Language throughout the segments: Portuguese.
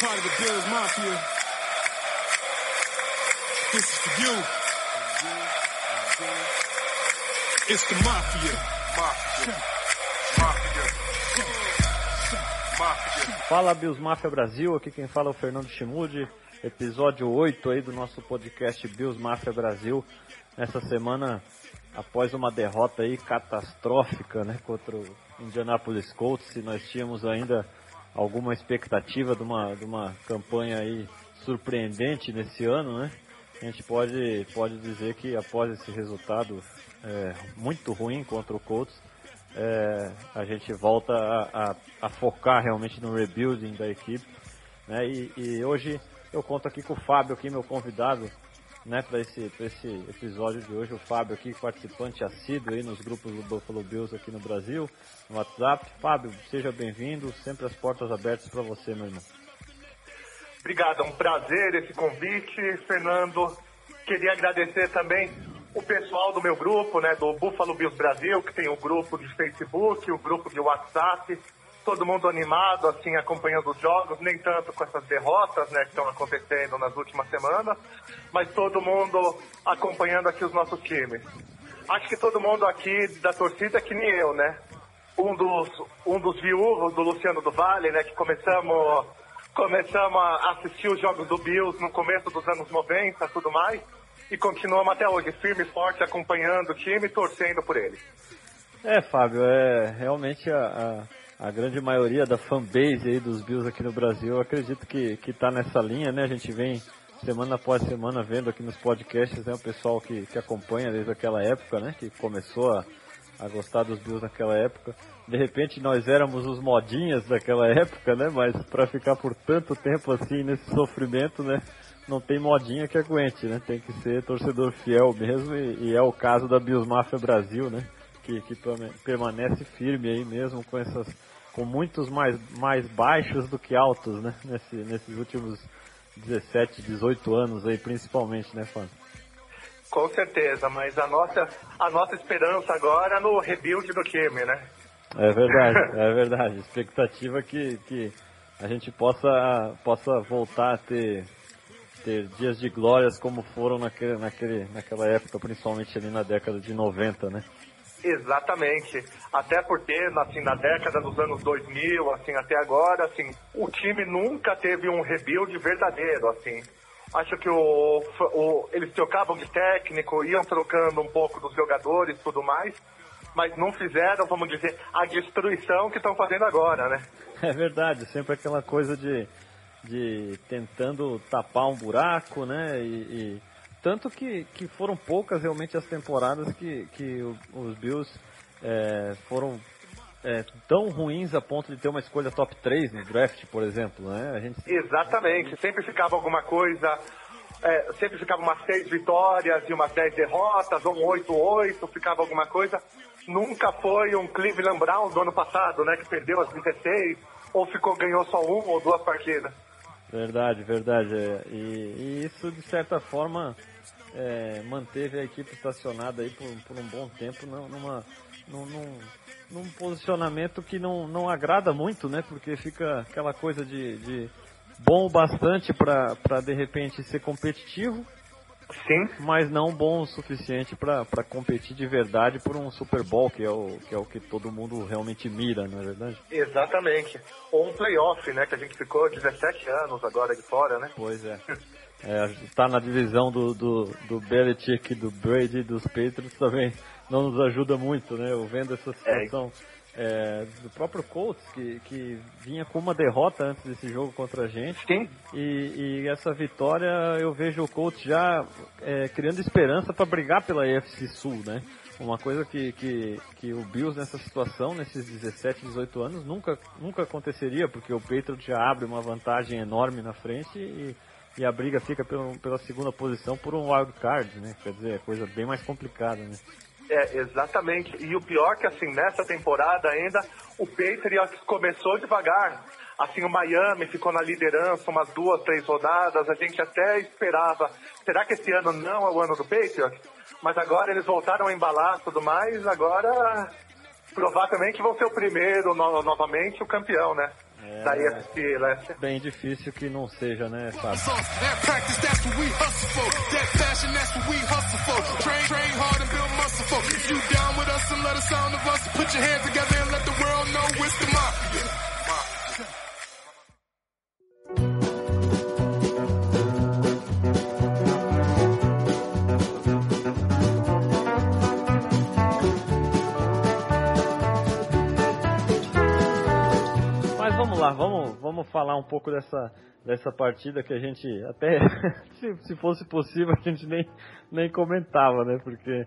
part of the Bills Mafia. This is for you. It's the. Mafia. Mafia. Mafia. Fala Bills Mafia Brasil, aqui quem fala é o Fernando Chimude, episódio 8 aí do nosso podcast Bills Mafia Brasil. Nessa semana, após uma derrota aí catastrófica, né, contra o Indianapolis Colts, e nós tínhamos ainda alguma expectativa de uma, de uma campanha aí surpreendente nesse ano, né? A gente pode, pode dizer que após esse resultado é, muito ruim contra o Colts, é, a gente volta a, a, a, focar realmente no rebuilding da equipe. Né? E, e, hoje eu conto aqui com o Fábio, aqui, meu convidado, né, para esse, esse episódio de hoje. O Fábio aqui, participante assíduo aí nos grupos do Buffalo Bills aqui no Brasil, no WhatsApp. Fábio, seja bem-vindo, sempre as portas abertas para você, meu irmão. Obrigado, é um prazer esse convite, Fernando. Queria agradecer também o pessoal do meu grupo, né, do Buffalo Bills Brasil, que tem o grupo de Facebook, o grupo de WhatsApp, todo mundo animado, assim, acompanhando os jogos, nem tanto com essas derrotas, né, que estão acontecendo nas últimas semanas, mas todo mundo acompanhando aqui os nossos times. Acho que todo mundo aqui da torcida é que nem eu, né? Um dos, um dos viúvos do Luciano do Vale, né, que começamos, começamos a assistir os jogos do Bills no começo dos anos 90 tudo mais, e continuamos até hoje, firme e forte, acompanhando o time e torcendo por ele. É, Fábio, é realmente a, a, a, grande maioria da fanbase aí dos Bills aqui no Brasil, eu acredito que, que tá nessa linha, né? A gente vem semana após semana vendo aqui nos podcasts, né, o pessoal que, que acompanha desde aquela época, né? Que começou a, a gostar dos Bills naquela época. De repente nós éramos os modinhas daquela época, né? Mas para ficar por tanto tempo assim nesse sofrimento, né? não tem modinha que aguente, né? Tem que ser torcedor fiel mesmo e, e é o caso da Bills Mafia Brasil, né? Que, que permanece firme aí mesmo com essas com muitos mais, mais baixos do que altos, né? Nesse, nesses últimos 17, 18 anos aí, principalmente, né, Fábio? Com certeza, mas a nossa, a nossa esperança agora é no rebuild do time, né? É verdade, é verdade. Expectativa que, que a gente possa, possa voltar a ter ter dias de glórias como foram naquele, naquele, naquela época, principalmente ali na década de 90, né? Exatamente. Até porque, assim, na década dos anos 2000, assim, até agora, assim, o time nunca teve um rebuild verdadeiro, assim. Acho que o, o, eles trocavam de técnico, iam trocando um pouco dos jogadores e tudo mais, mas não fizeram, vamos dizer, a destruição que estão fazendo agora, né? É verdade, sempre aquela coisa de de tentando tapar um buraco, né? E, e, tanto que, que foram poucas realmente as temporadas que, que os Bills é, foram é, tão ruins a ponto de ter uma escolha top 3 no draft, por exemplo, né? A gente... Exatamente, sempre ficava alguma coisa, é, sempre ficava umas 6 vitórias e umas 10 derrotas, ou um 8-8, ficava alguma coisa. Nunca foi um Cleveland Browns do ano passado, né? Que perdeu as 16, ou ficou, ganhou só uma ou duas partidas. Verdade, verdade. É. E, e, isso, de certa forma, é, manteve a equipe estacionada aí por, por um bom tempo numa, num, num, num, posicionamento que não, não agrada muito, né? Porque fica aquela coisa de, de bom o bastante para de repente ser competitivo, Sim. Mas não bom o suficiente para competir de verdade por um Super Bowl, que é, o, que é o que todo mundo realmente mira, não é verdade? Exatamente. Ou um playoff, né? Que a gente ficou 17 anos agora de fora, né? Pois é. é tá na divisão do, do, do Belichick, do Brady dos Patriots também não nos ajuda muito, né? Eu vendo essa é. situação. É é, do próprio Colts, que, que vinha com uma derrota antes desse jogo contra a gente. Sim. E, e essa vitória eu vejo o Colts já é, criando esperança para brigar pela AFC Sul, né? Uma coisa que, que, que o Bills nessa situação, nesses 17, 18 anos, nunca, nunca aconteceria, porque o Patriots já abre uma vantagem enorme na frente e, e a briga fica pela, pela segunda posição por um wild card, né? Quer dizer, é coisa bem mais complicada, né? É, exatamente. E o pior que, assim, nessa temporada ainda, o Patriots começou devagar. Assim, o Miami ficou na liderança umas duas, três rodadas. A gente até esperava. Será que esse ano não é o ano do Patriots? Mas agora eles voltaram a embalar tudo mais. Agora, provavelmente vão ser o primeiro, no, novamente, o campeão, né? É... da EFC Leste. Bem difícil que não seja, né, Fábio? Lá, vamos, vamos falar um pouco dessa, dessa partida que a gente até, se, se fosse possível, a gente nem, nem comentava, né? Porque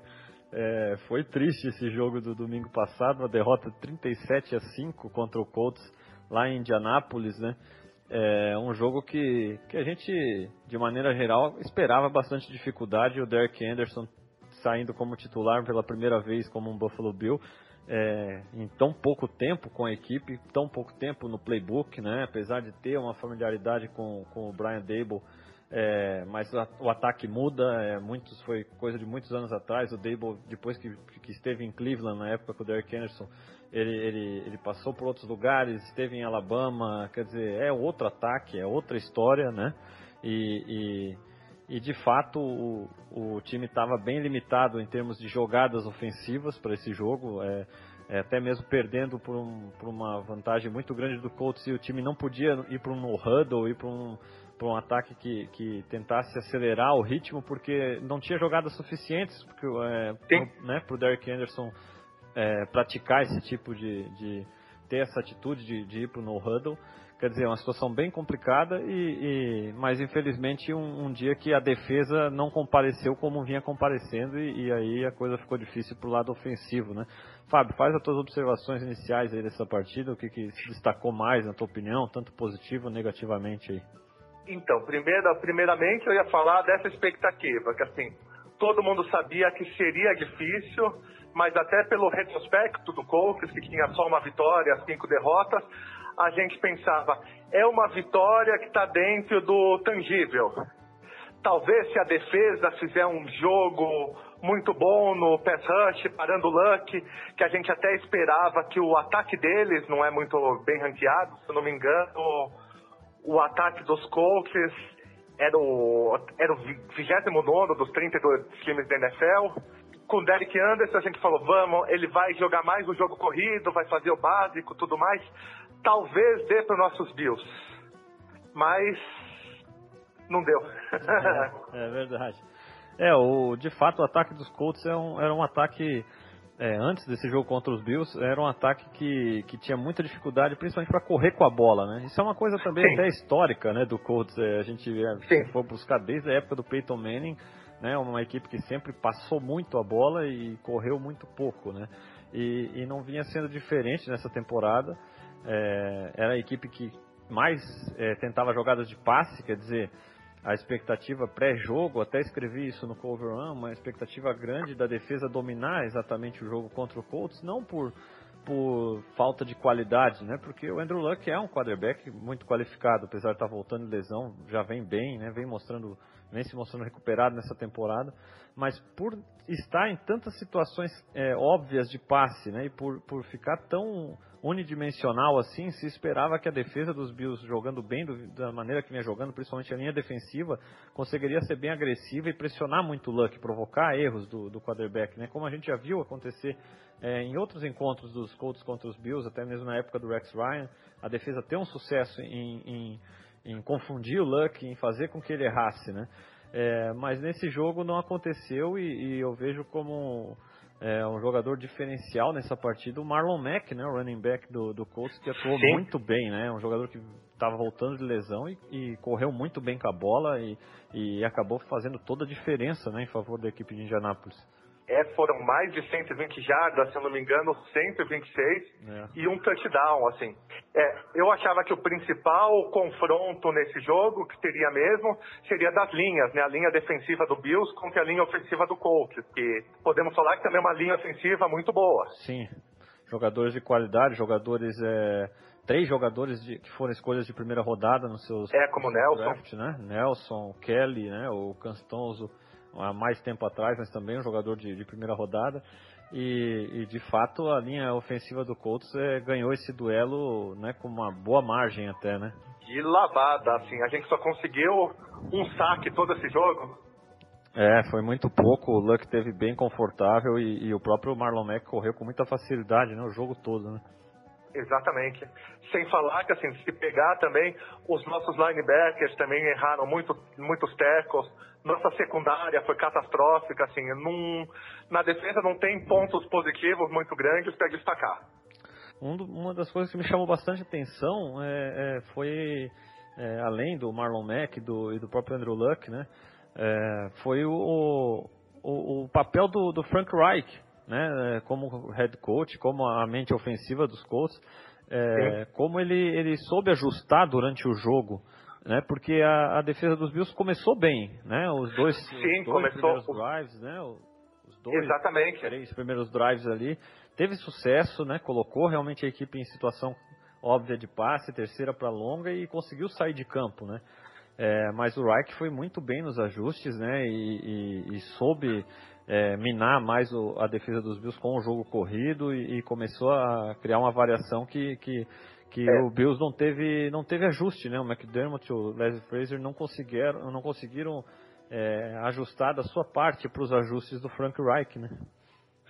é, foi triste esse jogo do domingo passado, uma derrota 37 a 5 contra o Colts lá em Indianápolis, né? É um jogo que, que a gente, de maneira geral, esperava bastante dificuldade. O Derek Anderson saindo como titular pela primeira vez como um Buffalo Bill é, em tão pouco tempo com a equipe, tão pouco tempo no playbook, né? apesar de ter uma familiaridade com, com o Brian Dable, é, mas o ataque muda, é, muitos, foi coisa de muitos anos atrás, o Dable, depois que, que esteve em Cleveland, na época com o Derrick Henderson, ele, ele, ele passou por outros lugares, esteve em Alabama, quer dizer, é outro ataque, é outra história, né? E, e de fato o, o time estava bem limitado em termos de jogadas ofensivas para esse jogo, é, é, até mesmo perdendo por, um, por, uma vantagem muito grande do Colts e o time não podia ir para um no-huddle, ir para um, um ataque que, que tentasse acelerar o ritmo, porque não tinha jogadas suficientes é, para o Derrick Anderson é, praticar esse tipo de, de ter essa atitude de, de ir para o no-huddle. Quer dizer, uma situação bem complicada, e, e mas infelizmente um, um, dia que a defesa não compareceu como vinha comparecendo e, e aí a coisa ficou difícil para o lado ofensivo, né? Fábio, faz as tuas observações iniciais aí dessa partida, o que, que se destacou mais na tua opinião, tanto positivo ou negativamente aí? Então, primeira, primeiramente eu ia falar dessa expectativa, que assim, todo mundo sabia que seria difícil, mas até pelo retrospecto do Colts, que tinha só uma vitória, cinco derrotas, a gente pensava, é uma vitória que está dentro do tangível. Talvez se a defesa fizer um jogo muito bom no pass rush, parando o Luck, que a gente até esperava que o ataque deles não é muito bem ranqueado, se eu não me engano, o, ataque dos Colts era o, era o 29 dos 32 times da NFL. Com o Derek Anderson a gente falou, vamos, ele vai jogar mais o jogo corrido, vai fazer o básico, tudo mais talvez dê para nossos Bills, mas não deu. é, é, verdade. É, o, de fato o ataque dos Colts era é um, era um ataque é, antes desse jogo contra os Bills, era um ataque que, que tinha muita dificuldade, principalmente para correr com a bola, né? Isso é uma coisa também Sim. até histórica, né, do Colts. É, a gente é, for buscar desde a época do Peyton Manning, né, uma equipe que sempre passou muito a bola e correu muito pouco, né? E, e não vinha sendo diferente nessa temporada é, era a equipe que mais é, tentava jogadas de passe, quer dizer, a expectativa pré-jogo, até escrevi isso no Cover One, uma expectativa grande da defesa dominar exatamente o jogo contra o Colts, não por, por falta de qualidade, né? Porque o Andrew Luck é um quarterback muito qualificado, apesar de estar voltando de lesão, já vem bem, né? Vem mostrando, vem se mostrando recuperado nessa temporada, mas por estar em tantas situações é, óbvias de passe, né? E por, por ficar tão unidimensional assim, se esperava que a defesa dos Bills jogando bem do, da maneira que vinha jogando, principalmente a linha defensiva, conseguiria ser bem agressiva e pressionar muito o Luck, provocar erros do, do quarterback, né? Como a gente já viu acontecer é, em outros encontros dos Colts contra os Bills, até mesmo na época do Rex Ryan, a defesa tem um sucesso em, em, em confundir o Luck, em fazer com que ele errasse, né? É, mas nesse jogo não aconteceu e, e eu vejo como é, um jogador diferencial nessa partida, o Marlon Mack, né, o running back do, do Colts, que atuou Sim. muito bem, né, um jogador que estava voltando de lesão e, e, correu muito bem com a bola e, e acabou fazendo toda a diferença, né, em favor da equipe de Indianápolis. É, foram mais de 120 jardas, se eu não me engano, 126 é. e um touchdown, assim. É, eu achava que o principal confronto nesse jogo, que teria mesmo, seria das linhas, né? A linha defensiva do Bills contra a linha ofensiva do Colts, que podemos falar que também é uma linha ofensiva muito boa. Sim, jogadores de qualidade, jogadores... É três jogadores de, que foram escolhas de primeira rodada nos seus é como Nelson draft, né? Nelson Kelly né o Canstoso há mais tempo atrás, mas também um jogador de, de primeira rodada. E, e, de fato a linha ofensiva do Colts é, ganhou esse duelo né, com uma boa margem até, né? De lavada, assim, a gente só conseguiu um saque todo esse jogo. É, foi muito pouco, o Luck teve bem confortável e, e o próprio Marlon Mack correu com muita facilidade, né, o jogo todo, né? Exatamente. Sem falar que, assim, se pegar também, os nossos linebackers também erraram muito, muitos tackles. Nossa secundária foi catastrófica, assim. Num, na defesa não tem pontos positivos muito grandes para destacar. Um do, uma das coisas que me chamou bastante atenção é, é, foi, é, além do Marlon Mack do, e do próprio Andrew Luck, né? É, foi o, o, o papel do, do Frank Reich né, como head coach, como a mente ofensiva dos Colts, é, como ele, ele soube ajustar durante o jogo, né, porque a, a defesa dos Bills começou bem, né, os dois, Sim, os dois começou... primeiros drives, né, os dois, Exatamente. três primeiros drives ali, teve sucesso, né, colocou realmente a equipe em situação óbvia de passe, terceira para longa e conseguiu sair de campo, né. É, mas o Reich foi muito bem nos ajustes, né, e, e, e soube é, minar mais o, a defesa dos Bills com o jogo corrido e, e começou a criar uma variação que, que, que é. o Bills não teve, não teve ajuste, né? O McDermott e o Leslie Fraser não conseguiram, não conseguiram é, ajustar da sua parte para os ajustes do Frank Reich, né?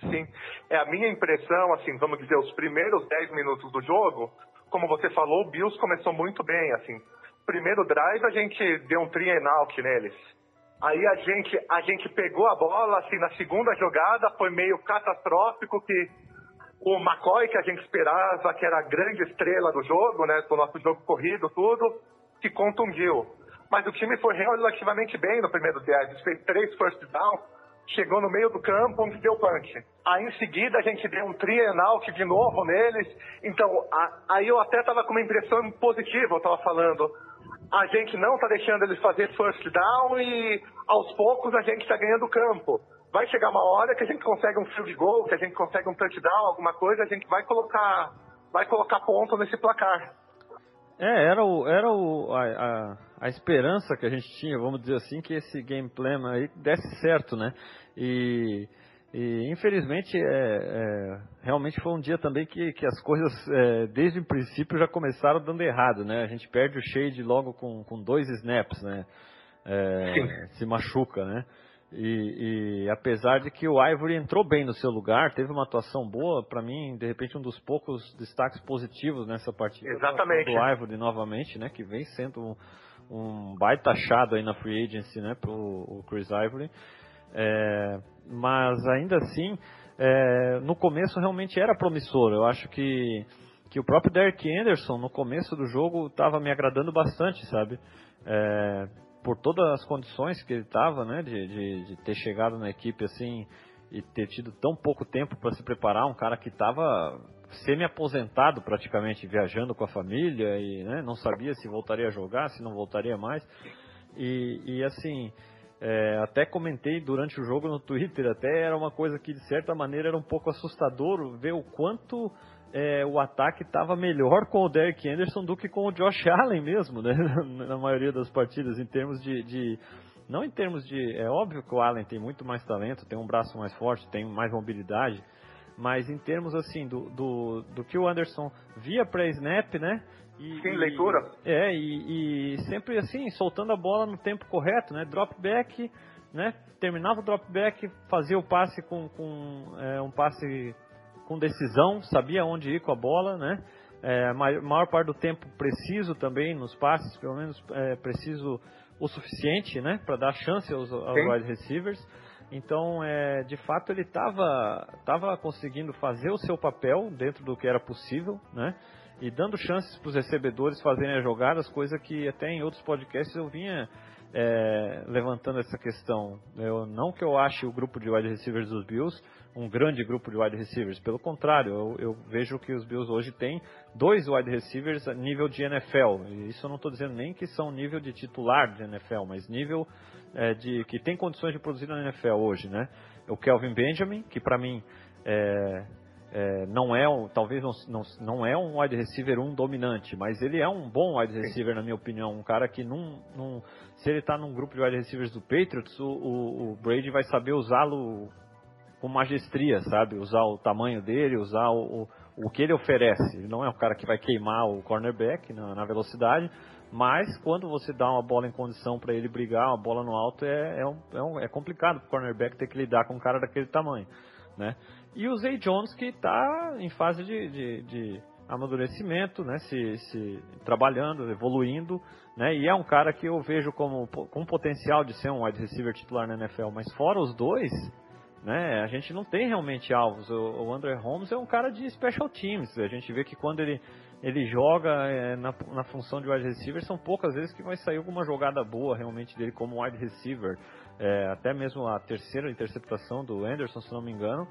Sim, é a minha impressão, assim, vamos dizer, os primeiros 10 minutos do jogo, como você falou, o Bills começou muito bem, assim. Primeiro drive a gente deu um out neles Aí a gente, a gente pegou a bola, assim, na segunda jogada, foi meio catastrófico que o McCoy, que a gente esperava, que era a grande estrela do jogo, né, do nosso jogo corrido, tudo, se contundiu. Mas o time foi relativamente bem no primeiro drive, fez três first down, chegou no meio do campo, onde deu punch. Aí em seguida a gente deu um out de novo neles, então a, aí eu até estava com uma impressão positiva, eu estava falando, a gente não está deixando eles fazer first down e aos poucos a gente está ganhando campo. Vai chegar uma hora que a gente consegue um field goal, que a gente consegue um touchdown, alguma coisa, a gente vai colocar, vai colocar ponto nesse placar. É, era, o, era o, a, a, a, esperança que a gente tinha, vamos dizer assim, que esse game plan aí desse certo, né? E e infelizmente, é, é, realmente foi um dia também que, que as coisas, é, desde o princípio, já começaram dando errado, né? A gente perde o Shade logo com, com dois snaps, né? É, se machuca, né? E, e, apesar de que o Ivory entrou bem no seu lugar, teve uma atuação boa, para mim, de repente, um dos poucos destaques positivos nessa partida. Exatamente. Do Ivory novamente, né? Que vem sendo um, um baita achado aí na free agency, né? Pro o Chris Ivory. É, mas ainda assim, é, no começo realmente era promissor. Eu acho que, que o próprio Derek Anderson, no começo do jogo, estava me agradando bastante, sabe? É, por todas as condições que ele estava, né, de, de, de, ter chegado na equipe assim e ter tido tão pouco tempo para se preparar, um cara que estava semi-aposentado praticamente, viajando com a família e né, não sabia se voltaria a jogar, se não voltaria mais. E, e assim, é, até comentei durante o jogo no Twitter, até era uma coisa que de certa maneira era um pouco assustador ver o quanto é, o ataque estava melhor com o Derek Anderson do que com o Josh Allen mesmo, né? Na maioria das partidas, em termos de, de, Não em termos de. É óbvio que o Allen tem muito mais talento, tem um braço mais forte, tem mais mobilidade, mas em termos assim, do, do, do que o Anderson via pré-snap, né? E, Sim, leitura. É, e, e, sempre assim, soltando a bola no tempo correto, né? Drop back, né? Terminava o drop back, fazia o passe com, com é, um passe com decisão, sabia onde ir com a bola, né? É, maior, maior parte do tempo preciso também nos passes, pelo menos é, preciso o suficiente, né? Para dar chance aos, aos wide receivers. Então, é, de fato, ele estava tava conseguindo fazer o seu papel dentro do que era possível, né? e dando chances para os recebedores fazerem as jogadas, coisa que até em outros podcasts eu vinha é, levantando essa questão. Eu, não que eu ache o grupo de wide receivers dos Bills um grande grupo de wide receivers, pelo contrário, eu, eu vejo que os Bills hoje têm dois wide receivers a nível de NFL. E isso eu não estou dizendo nem que são nível de titular de NFL, mas nível é, de que tem condições de produzir na NFL hoje, né? O Kelvin Benjamin, que para mim é, é, não é um, talvez não, não, não é um wide receiver um dominante, mas ele é um bom wide receiver na minha opinião, um cara que num, num se ele está num grupo de wide receivers do Patriots, o, o, o Brady vai saber usá-lo com magestria, sabe? Usar o tamanho dele, usar o, o, o que ele oferece. Ele não é um cara que vai queimar o cornerback na, na velocidade, mas quando você dá uma bola em condição para ele brigar, uma bola no alto, é, é, um, é, um, é complicado para o cornerback ter que lidar com um cara daquele tamanho. Né? E o Zay Jones que está em fase de, de, de amadurecimento, né, se, se, trabalhando, evoluindo, né, e é um cara que eu vejo como com potencial de ser um wide receiver titular na NFL, mas fora os dois, né, a gente não tem realmente alvos. O, o André Holmes é um cara de special teams, a gente vê que quando ele, ele joga é, na, na função de wide receiver, são poucas vezes que vai sair alguma jogada boa realmente dele como wide receiver. É, até mesmo a terceira interceptação do Anderson, se não me engano,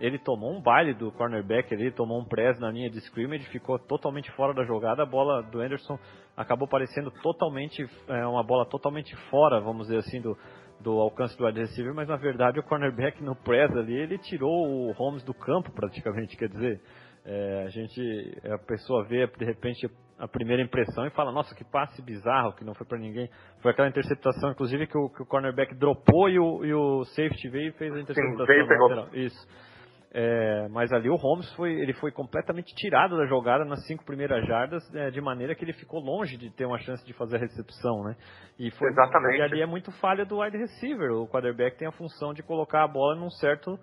ele tomou um baile do cornerback ali, tomou um press na linha de scrimmage, ficou totalmente fora da jogada, a bola do Anderson acabou parecendo totalmente, é, uma bola totalmente fora, vamos dizer assim, do, do alcance do wide receiver, mas na verdade o cornerback no press ali, ele tirou o Holmes do campo praticamente, quer dizer, é, a gente, a pessoa vê de repente a primeira impressão e fala, nossa, que passe bizarro, que não foi para ninguém. Foi aquela interceptação, inclusive, que o, que o cornerback dropou e o, e o safety veio e fez a interceptação. Sim, veio, Isso. É, mas ali o Holmes foi, ele foi completamente tirado da jogada nas cinco primeiras jardas, é, de maneira que ele ficou longe de ter uma chance de fazer a recepção, né? E foi, Exatamente. E ali é muito falha do wide receiver. O quarterback tem a função de colocar a bola num certo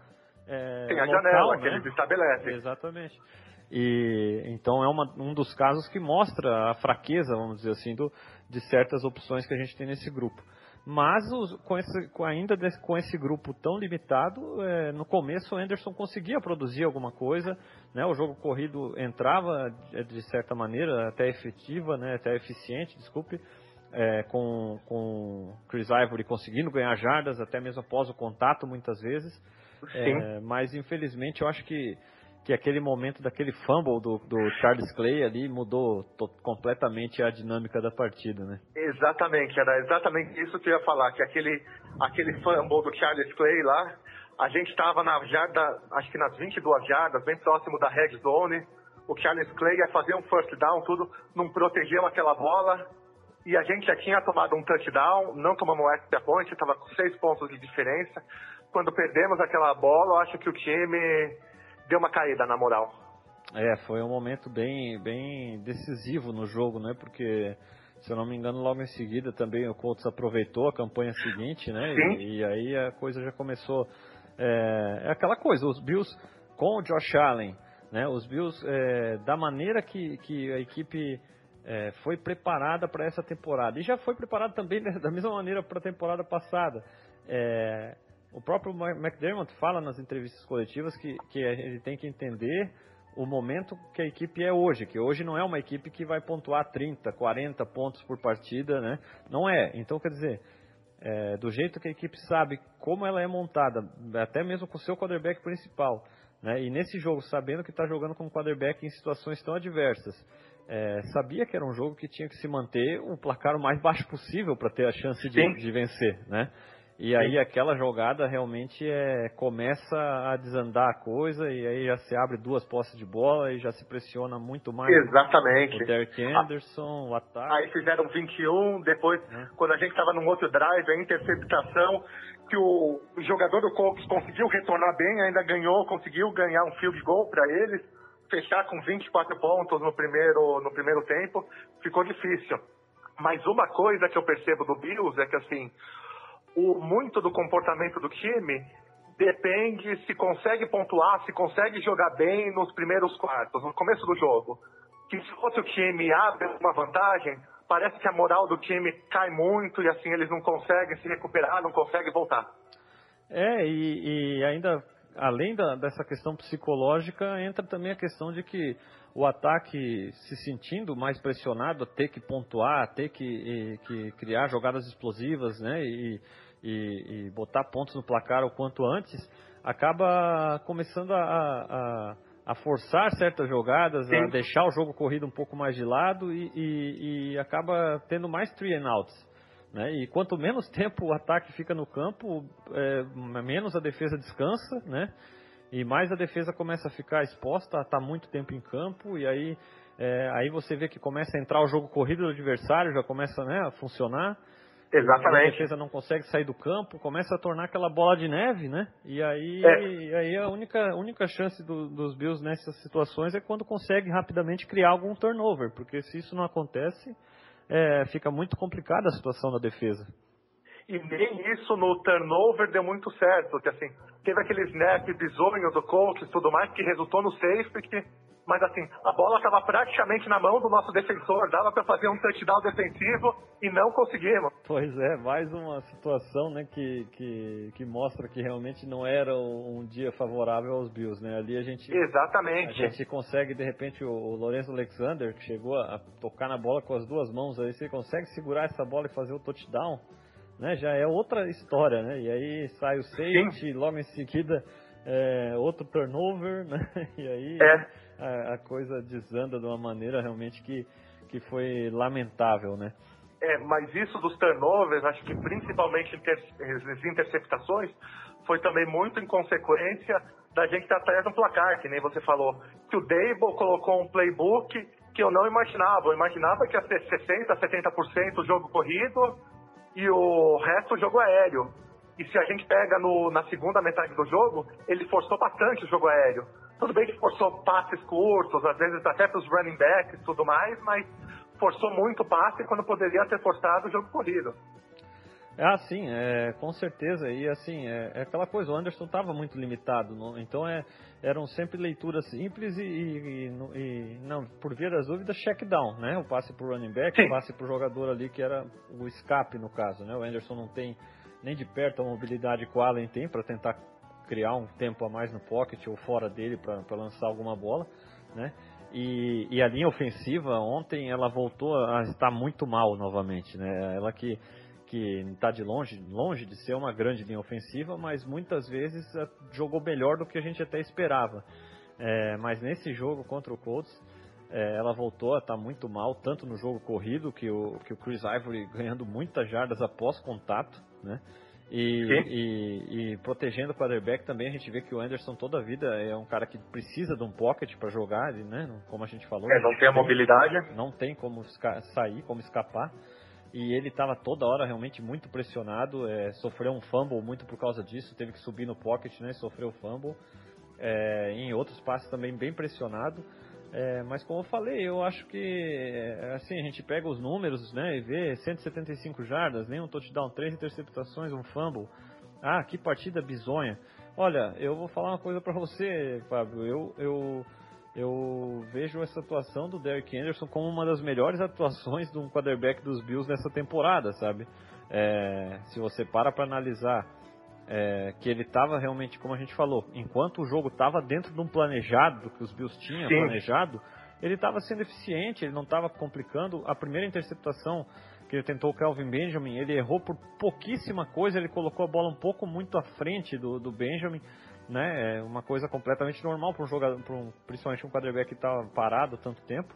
é, tem a local, janela né? que eles estabelecem. Exatamente. E então é uma, um dos casos que mostra a fraqueza, vamos dizer assim, do, de certas opções que a gente tem nesse grupo. Mas os, com esse, ainda com esse grupo tão limitado, é, no começo o Anderson conseguia produzir alguma coisa, né? o jogo corrido entrava de certa maneira até efetiva, né? até eficiente, desculpe, é, com, com Chris Ivory conseguindo ganhar jardas até mesmo após o contato muitas vezes. É, mas infelizmente eu acho que que aquele momento daquele fumble do, do Charles Clay ali mudou completamente a dinâmica da partida, né? Exatamente, era exatamente isso que eu ia falar, que aquele, aquele fumble do Charles Clay lá, a gente estava na jarda, acho que nas 22 jardas, bem próximo da red zone, o Charles Clay ia fazer um first down, tudo, não protegeu aquela bola, e a gente já tinha tomado um touchdown, não tomamos extra point, estava com seis pontos de diferença. Quando perdemos aquela bola, eu acho que o time deu uma caída na moral. É, foi um momento bem, bem decisivo no jogo, né? Porque, se eu não me engano, logo em seguida também o Colts aproveitou a campanha seguinte, né? E, e, aí a coisa já começou. É, é, aquela coisa, os Bills com o Josh Allen, né? Os Bills, é, da maneira que, que a equipe é, foi preparada para essa temporada, e já foi preparada também da mesma maneira para a temporada passada. É, o próprio McDermott fala nas entrevistas coletivas que, que ele tem que entender o momento que a equipe é hoje, que hoje não é uma equipe que vai pontuar 30, 40 pontos por partida, né? Não é. Então, quer dizer, é, do jeito que a equipe sabe como ela é montada, até mesmo com o seu quarterback principal, né? E nesse jogo, sabendo que está jogando com um quarterback em situações tão adversas, é, sabia que era um jogo que tinha que se manter o placar o mais baixo possível para ter a chance de, de vencer, né? E aí aquela jogada realmente é, começa a desandar a coisa e aí já se abre duas posses de bola e já se pressiona muito mais. Exatamente. O Derek Anderson, o ataque. Aí fizeram 21, depois é. quando a gente estava num outro drive, a interceptação, que o jogador do Colts conseguiu retornar bem, ainda ganhou, conseguiu ganhar um field goal para eles, fechar com 24 pontos no primeiro, no primeiro tempo, ficou difícil. Mas uma coisa que eu percebo do Bills é que assim, o, muito do comportamento do time depende se consegue pontuar, se consegue jogar bem nos primeiros quartos, no começo do jogo. Que se outro time abre uma vantagem, parece que a moral do time cai muito e assim eles não conseguem se recuperar, não conseguem voltar. É, e, e ainda além da, dessa questão psicológica, entra também a questão de que o ataque se sentindo mais pressionado, ter que pontuar, ter que, e, que criar jogadas explosivas, né? E, e, e botar pontos no placar o quanto antes, acaba começando a, a, a forçar certas jogadas, Sim. a deixar o jogo corrido um pouco mais de lado e, e, e acaba tendo mais three and outs. Né? E quanto menos tempo o ataque fica no campo, é, menos a defesa descansa, né? E mais a defesa começa a ficar exposta a estar muito tempo em campo, e aí, é, aí você vê que começa a entrar o jogo corrido do adversário, já começa né, a funcionar. Exatamente. A defesa não consegue sair do campo, começa a tornar aquela bola de neve, né? E aí, É. aí a única, única chance do- dos Bills nessas situações é quando consegue rapidamente criar algum turnover, porque se isso não acontece, é, fica muito complicada a situação da defesa. E nem isso no turnover deu muito certo, que assim, teve aquele snap bizonho do coach e tudo mais, que resultou no safety, mas assim, a bola estava praticamente na mão do nosso defensor, dava para fazer um touchdown defensivo e não conseguimos. Pois é, mais uma situação né, que, que, que mostra que realmente não era um, dia favorável aos Bills. Né? Ali a gente, a Exatamente. gente consegue, de repente, o, o Lourenço Alexander, que chegou a, a tocar na bola com as duas mãos, aí você consegue segurar essa bola e fazer o touchdown, né? já é outra história. Né? E aí sai o safety, logo em seguida é, outro turnover, né? e aí É. a, a coisa desanda de uma maneira realmente que, que foi lamentável. Né? É, mas isso dos turnovers, acho que principalmente inter- as interceptações, foi também muito em consequência da gente estar atrás do placar, que nem você falou. Que o Dable colocou um playbook que eu não imaginava. Eu imaginava que ia ser 60%, 70% o jogo corrido e o resto o jogo aéreo. E se a gente pega no- na segunda metade do jogo, ele forçou bastante o jogo aéreo. Tudo bem que forçou passes curtos, às vezes até para os running backs e tudo mais, mas forçou muito passe quando poderia ter forçado o jogo corrido. Ah, sim, é, com certeza. E assim, é, é aquela coisa, o Anderson estava muito limitado, não- então é, eram sempre leituras simples e, e- e não, por via das dúvidas, check down, né? O passe pro running back, o passe pro jogador ali que era o escape no caso, né? O Anderson não tem nem de perto a mobilidade que o Allen tem para tentar criar um tempo a mais no pocket ou fora dele para lançar alguma bola, né? E, e a linha ofensiva ontem ela voltou a estar muito mal novamente, né? Ela que que está de longe, longe de ser uma grande linha ofensiva, mas muitas vezes eh, jogou melhor do que a gente até esperava. É, mas nesse jogo contra o Colts, é, ela voltou a estar muito mal, tanto no jogo corrido, que o, que o Chris Ivory ganhando muitas jardas após contato, né? E, e, e protegendo o quarterback também, a gente vê que o Anderson toda a vida é um cara que precisa de um pocket para jogar, né? Como a gente falou. É, não tem a mobilidade. Não tem como sair, como escapar. E ele estava toda hora realmente muito pressionado, é, sofreu um fumble muito por causa disso, teve que subir no pocket, né? Sofreu fumble. É, em outros passes também bem pressionado. É, mas como eu falei, eu acho que é, assim, a gente pega os números né, e vê 175 jardas, nenhum touchdown, três interceptações, um fumble. Ah, que partida bizonha. Olha, eu vou falar uma coisa pra você, Fábio. Eu, eu, eu vejo essa atuação do Derrick Anderson como uma das melhores atuações de um quarterback dos Bills nessa temporada, sabe? É, se você para para analisar é, que ele estava realmente, como a gente falou, enquanto o jogo estava dentro de um planejado que os Bills tinham Sim. planejado, ele estava sendo eficiente, ele não estava complicando. A primeira interceptação que ele tentou o Calvin Benjamin, ele errou por pouquíssima coisa, ele colocou a bola um pouco muito à frente do, do Benjamin, né? É uma coisa completamente normal para um jogador, pra um, principalmente um quarterback que estava parado há tanto tempo.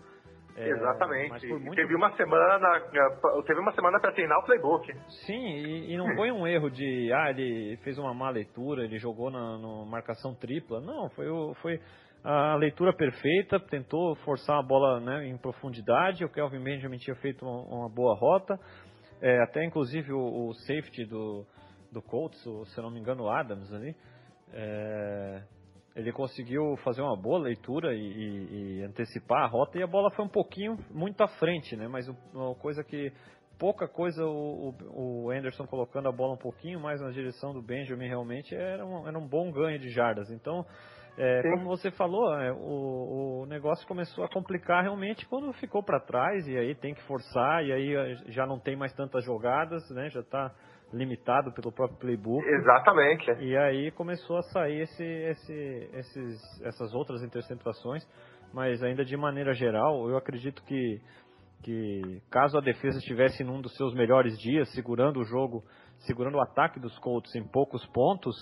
É, Exatamente. muito Teve uma semana, eh, teve uma semana para treinar o playbook. Sim, e, e não foi um erro de, ah, ele fez uma má leitura, ele jogou na no marcação tripla. Não, foi, foi a leitura perfeita, tentou forçar a bola né, em profundidade. O Kelvin Benjamin tinha feito uma, uma boa rota. É, até inclusive o, o safety do, do Colts, o, se eu não me engano, o Adams ali. é, ele conseguiu fazer uma boa leitura e, e- e antecipar a rota e a bola foi um pouquinho muito à frente, né? Mas uma coisa que pouca coisa o, o- Anderson colocando a bola um pouquinho mais na direção do Benjamin realmente era um, era um bom ganho de jardas. Então, é, como você falou, é, o, o negócio começou a complicar realmente quando ficou para trás e aí tem que forçar e aí eh, já não tem mais tantas jogadas, né? Já está limitado pelo próprio playbook. Exatamente. E aí começou a sair esse, esse, esses, essas outras interceptações, mas ainda de maneira geral, eu acredito que, que caso a defesa estivesse num dos seus melhores dias, segurando o jogo, segurando o ataque dos Colts em poucos pontos,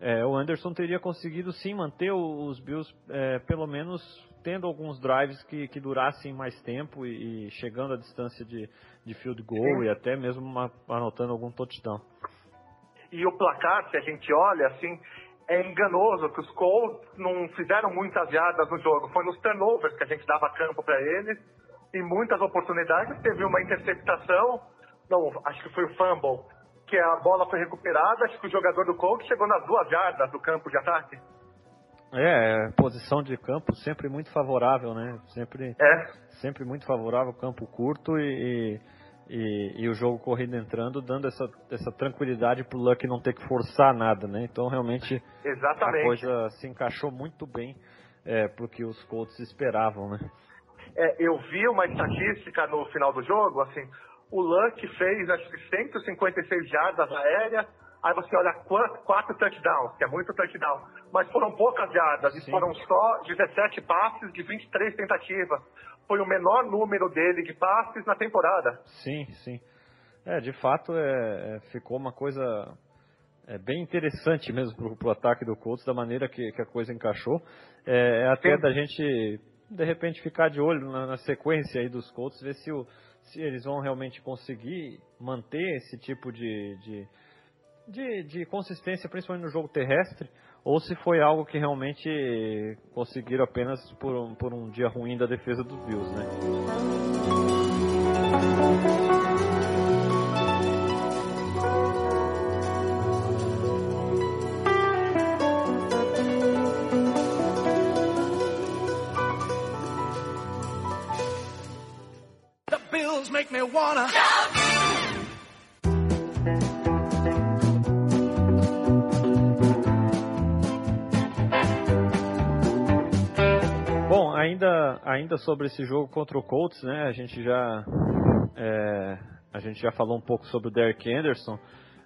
é, o Anderson teria conseguido sim manter os Bills é, pelo menos tendo alguns drives que, que durassem mais tempo e, e chegando à distância de, de field goal Sim. e até mesmo uma- anotando algum touchdown. E o placar, se a gente olha, assim, é enganoso, que os Colts não fizeram muitas jardas no jogo. Foi nos turnovers que a gente dava campo para eles. Em muitas oportunidades teve uma interceptação, não, acho que foi o fumble, que a bola foi recuperada, acho que o jogador do Colts chegou nas duas jardas do campo de ataque. É, posição de campo sempre muito favorável, né? Sempre, É, sempre muito favorável, campo curto e, e, e o jogo corrido entrando, dando essa, essa tranquilidade pro Luck não ter que forçar nada, né? Então realmente a exatamente. coisa se encaixou muito bem é, pro que os Colts esperavam, né? É, eu vi uma estatística no final do jogo, assim, o Luck fez acho que 156 jardas aéreas, aí você olha quatro, quatro touchdowns, que é muito touchdown, mas foram poucas jardas, e foram só 17 passes de 23 tentativas. Foi o menor número dele de passes na temporada. Sim, sim. É, de fato, é, é, ficou uma coisa é, bem interessante mesmo pro, pro ataque do Colts, da maneira que, que a coisa encaixou. É, é até Sim. da gente, de repente, ficar de olho na, na sequência aí dos Colts, ver se, o, se eles vão realmente conseguir manter esse tipo de, de, de, de consistência, principalmente no jogo terrestre, ou se foi algo que realmente conseguiram apenas por um, por um dia ruim da defesa dos Bills, né? Wanna. Bom, ainda, ainda sobre esse jogo contra o Colts, né? A gente já é, a gente já falou um pouco sobre o Derek Anderson.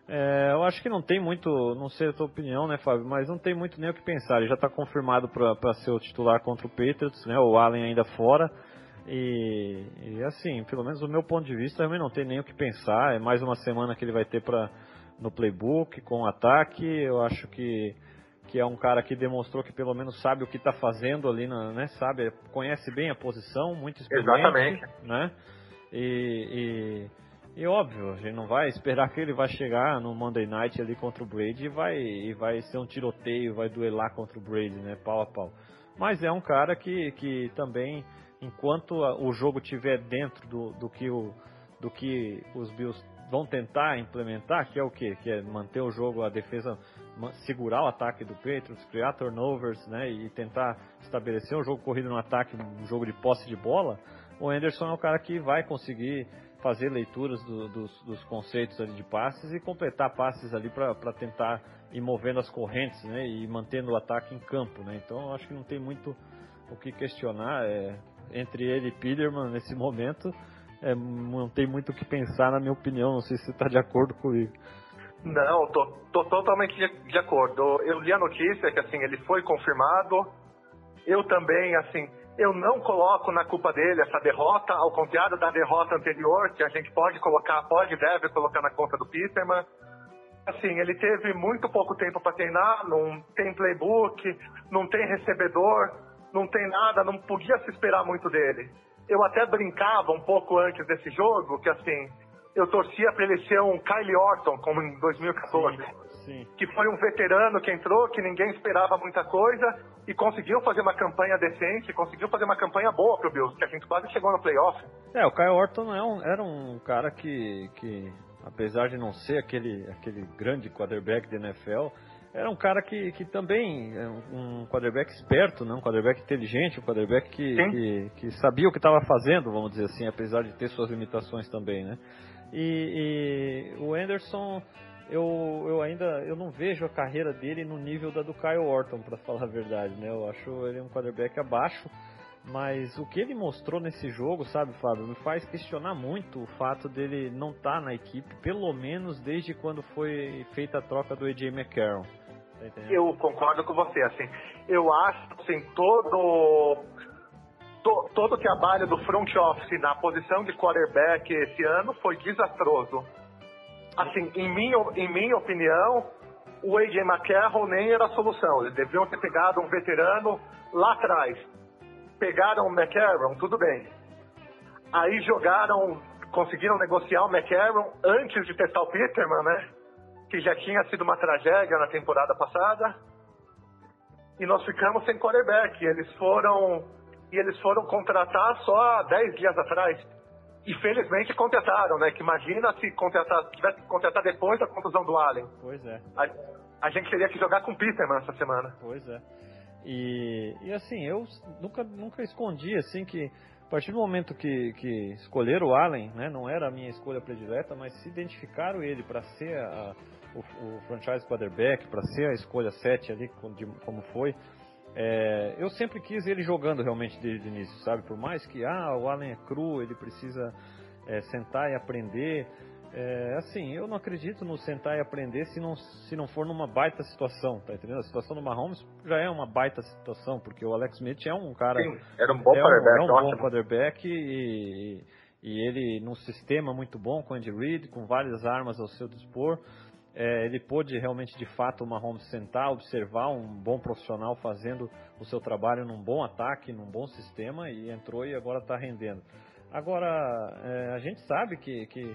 É, eu acho que não tem muito, não sei a tua opinião, né, Fábio, mas não tem muito nem o que pensar. Ele já está confirmado para ser o titular contra o Patriots, né? O Allen ainda fora. E, e, assim, pelo menos do meu ponto de vista, também não tem nem o que pensar. É mais uma semana que ele vai ter para no playbook com o ataque. Eu acho que que é um cara que demonstrou que pelo menos sabe o que está fazendo ali, na, né? Sabe, conhece bem a posição, muito experiente, Exatamente. né? E, e, e óbvio, a gente não vai esperar que ele vai chegar no Monday Night ali contra o Brady e vai, e vai ser um tiroteio, vai duelar contra o Brady, né? Pau a pau. Mas é um cara que, que também, enquanto o jogo estiver dentro do, do que o do que os Bills vão tentar implementar, que é o quê? Que é manter o jogo, a defesa, segurar o ataque do Patriots, criar turnovers, né? E tentar estabelecer um jogo corrido no ataque, um jogo de posse de bola. O Anderson é o cara que vai conseguir fazer leituras do- dos, dos conceitos ali de passes e completar passes ali para tentar ir movendo as correntes, né? E mantendo o ataque em campo, né? Então acho que não tem muito o que questionar. É, entre ele e Peterman nesse momento, é, não tem muito o que pensar, na minha opinião. Não sei se você está de acordo comigo. Não, tô, tô totalmente de, de acordo. Eu li a notícia que assim ele foi confirmado. Eu também, assim, eu não coloco na culpa dele essa derrota, ao contrário da derrota anterior, que a gente pode colocar, pode deve colocar na conta do Peterman. Assim, ele teve muito pouco tempo para treinar, não tem playbook, não tem recebedor, não tem nada, não podia se esperar muito dele. Eu até brincava um pouco antes desse jogo, que assim, eu torcia para ele ser um Kyle Orton, como em 2014 Sim. que foi um veterano que entrou, que ninguém esperava muita coisa e conseguiu fazer uma campanha decente, conseguiu fazer uma campanha boa pro Bills, que a gente quase chegou no playoff. É, o Kyle Orton é um- era um cara que, que, apesar de não ser aquele, aquele grande quarterback da NFL, era um cara que, que também é um quarterback esperto, né? um quarterback inteligente, um quarterback que, que, que sabia o que estava fazendo, vamos dizer assim, apesar de ter suas limitações também, né? E, e o Anderson, eu, eu ainda eu não vejo a carreira dele no nível da do Kyle Orton, para falar a verdade, né? Eu acho ele um quarterback abaixo, mas o que ele mostrou nesse jogo, sabe, Fábio, me faz questionar muito o fato dele não estar na equipe, pelo menos desde quando foi feita a troca do AJ McCarron. Eu concordo com você, assim, eu acho, assim, todo, to- todo o trabalho do front office na posição de quarterback esse ano foi desastroso. Assim, em minha, em minha opinião, o AJ McCarroll nem era a solução. Eles deviam ter pegado um veterano lá atrás. Pegaram o McCarron, tudo bem. Aí jogaram, conseguiram negociar o McCarron antes de testar o Peterman, né? Que já tinha sido uma tragédia na temporada passada. E nós ficamos sem quarterback. Eles foram e eles foram contratar só há 10 dias atrás. E felizmente contrataram, né? Que imagina se contratar, tivesse que contratar depois da contusão do Allen. Pois é. A, a gente teria que jogar com o Peterman essa semana. Pois é. E, e assim, eu nunca, nunca escondi assim que a partir do momento que, que escolheram o Allen, né, não era a minha escolha predileta, mas se identificaram ele para ser a, o, o, franchise quarterback, para ser a escolha 7 ali, como foi, é, eu sempre quis ele jogando realmente desde o início, sabe? Por mais que ah, o Allen é cru, ele precisa é, sentar e aprender. É, assim, eu não acredito no sentar e aprender se não, se não for numa baita situação, tá entendendo? A situação do Mahomes já é uma baita situação, porque o Alex Smith é um cara. Sim, era um bom é quarterback. Um, é um bom quarterback e, e ele num sistema muito bom com Andy Reid, com várias armas ao seu dispor. É, ele pôde realmente, de fato, o Mahomes sentar, observar um bom profissional fazendo o seu trabalho num bom ataque, num bom sistema e entrou e agora está rendendo. Agora, é, a gente sabe que, que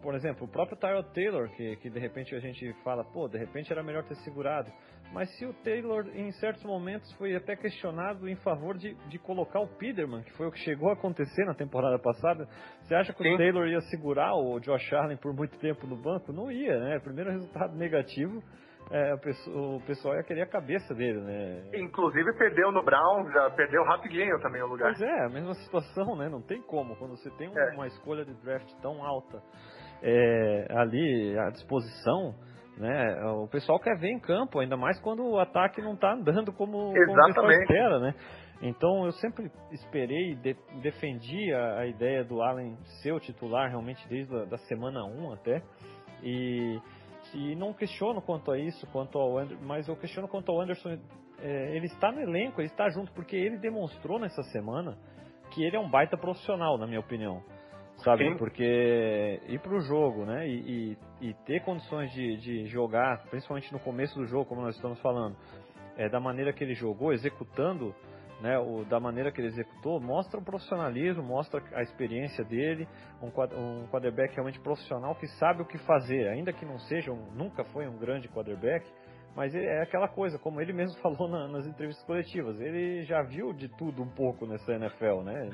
por exemplo, o próprio Tyrell Taylor, que, que de repente a gente fala, pô, de repente era melhor ter segurado. Mas se o Taylor, em certos momentos, foi até questionado em favor de, de colocar o Piderman, que foi o que chegou a acontecer na temporada passada, você acha que Sim. o Taylor ia segurar o Josh Allen por muito tempo no banco? Não ia, né? Primeiro resultado negativo é, o pessoal ia querer a cabeça dele, né? Inclusive perdeu no Brown, já perdeu rapidinho também o lugar. Pois é, a mesma situação, né? Não tem como. Quando você tem é. uma escolha de draft tão alta é, ali à disposição, né? O pessoal quer ver em campo, ainda mais quando o ataque não está andando como, como o pessoal espera, né? Então eu sempre esperei, de, defendi a, a, ideia do Allen ser o titular realmente desde a da semana 1 até. E e não questiono quanto a isso, quanto ao Anderson, mas eu questiono quanto ao Anderson. É, ele está no elenco, ele está junto, porque ele demonstrou nessa semana que ele é um baita profissional, na minha opinião. Sabe? Sim. Porque ir para o jogo, né? E, e, e, ter condições de, de jogar, principalmente no começo do jogo, como nós estamos falando, é, da maneira que ele jogou, executando né, o, da maneira que ele executou, mostra o profissionalismo, mostra a experiência dele, um, um quarterback realmente profissional que sabe o que fazer, ainda que não seja, um, nunca foi um grande quarterback, mas é aquela coisa, como ele mesmo falou na, nas entrevistas coletivas, ele já viu de tudo um pouco nessa NFL, né?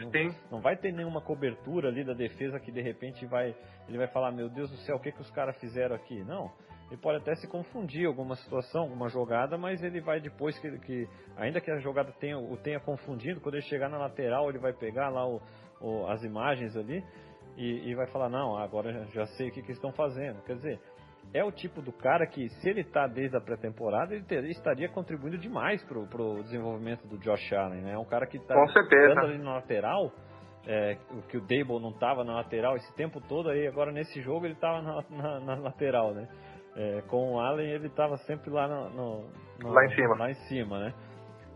Não, não, vai ter nenhuma cobertura ali da defesa que de repente vai, ele vai falar, meu Deus do céu, o que, que os caras fizeram aqui? Não, ele pode até se confundir alguma situação, alguma jogada, mas ele vai depois que, que ainda que a jogada tenha, o tenha confundido, quando ele chegar na lateral, ele vai pegar lá o, o, as imagens ali e, e, vai falar, não, agora já sei o que, que estão fazendo. Quer dizer, é o tipo do cara que, se ele está desde a pré-temporada, ele, estaria contribuindo demais para o desenvolvimento do Josh Allen, né? É um cara que está dando ali na lateral, é, que o Dable não estava na lateral esse tempo todo, aí agora nesse jogo ele estava na, na, na, lateral, né? É, com o Allen ele estava sempre lá no, no, no, lá em cima, lá em cima, né?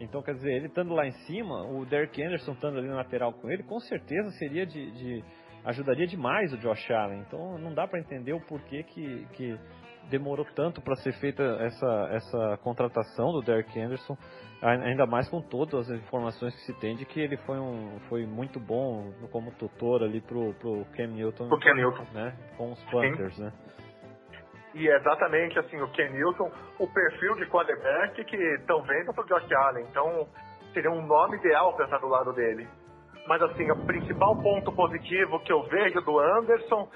Então quer dizer ele estando lá em cima, o Derek Anderson estando ali na lateral com ele, com certeza seria de, de ajudaria demais o Josh Allen. Então não dá para entender o porquê que, que demorou tanto para ser feita essa, essa contratação do Derek Anderson, ainda mais com todas as informações que se tem de que ele foi, um, foi muito bom como tutor ali pro, pro Cam Newton, pro Cam Newton. Né, com os Panthers, Sim. né? E é exatamente assim, o Ken Newton, o perfil de quarterback que estão vendo para o Josh Allen. Então, seria um nome ideal estar do lado dele. Mas assim, o principal ponto positivo que eu vejo do Anderson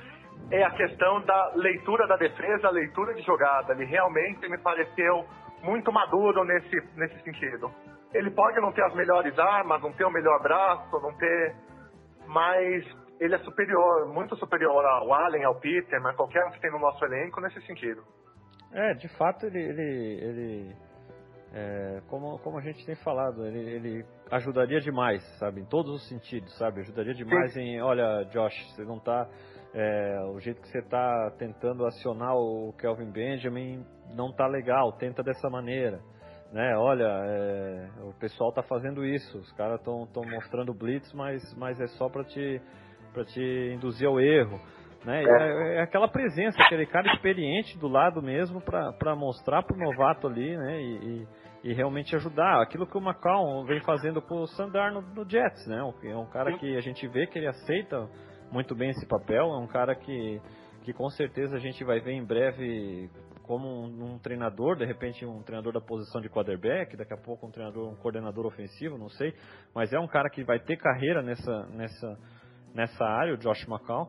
é a questão da leitura da defesa, a leitura de jogada. Ele realmente me pareceu muito maduro nesse, nesse sentido. Ele pode não ter as melhores armas, não ter o melhor braço, não ter. Mas ele é superior, muito superior ao Allen, ao Peter, mas qualquer um que tem no nosso elenco nesse sentido. É, de fato ele, ele, ele é, como, como a gente tem falado, ele, ele ajudaria demais, sabe, em todos os sentidos, sabe, ajudaria demais Sim. em, olha, Josh, você não tá, é, o jeito que você está tentando acionar o Kelvin Benjamin não tá legal, tenta dessa maneira, né? Olha, é, o pessoal está fazendo isso, os caras estão mostrando blitz, mas, mas é só para te para te induzir ao erro. Né? É. é. é. aquela presença, aquele cara experiente do lado mesmo para mostrar para o novato ali né? E, e, e, realmente ajudar. Aquilo que o Macau vem fazendo com o Sandar no, no, Jets. Né? É um cara que a gente vê que ele aceita muito bem esse papel. É um cara que, que com certeza a gente vai ver em breve como um, um, treinador, de repente um treinador da posição de quarterback, daqui a pouco um treinador, um coordenador ofensivo, não sei, mas é um cara que vai ter carreira nessa, nessa, nessa área, o Josh McCown.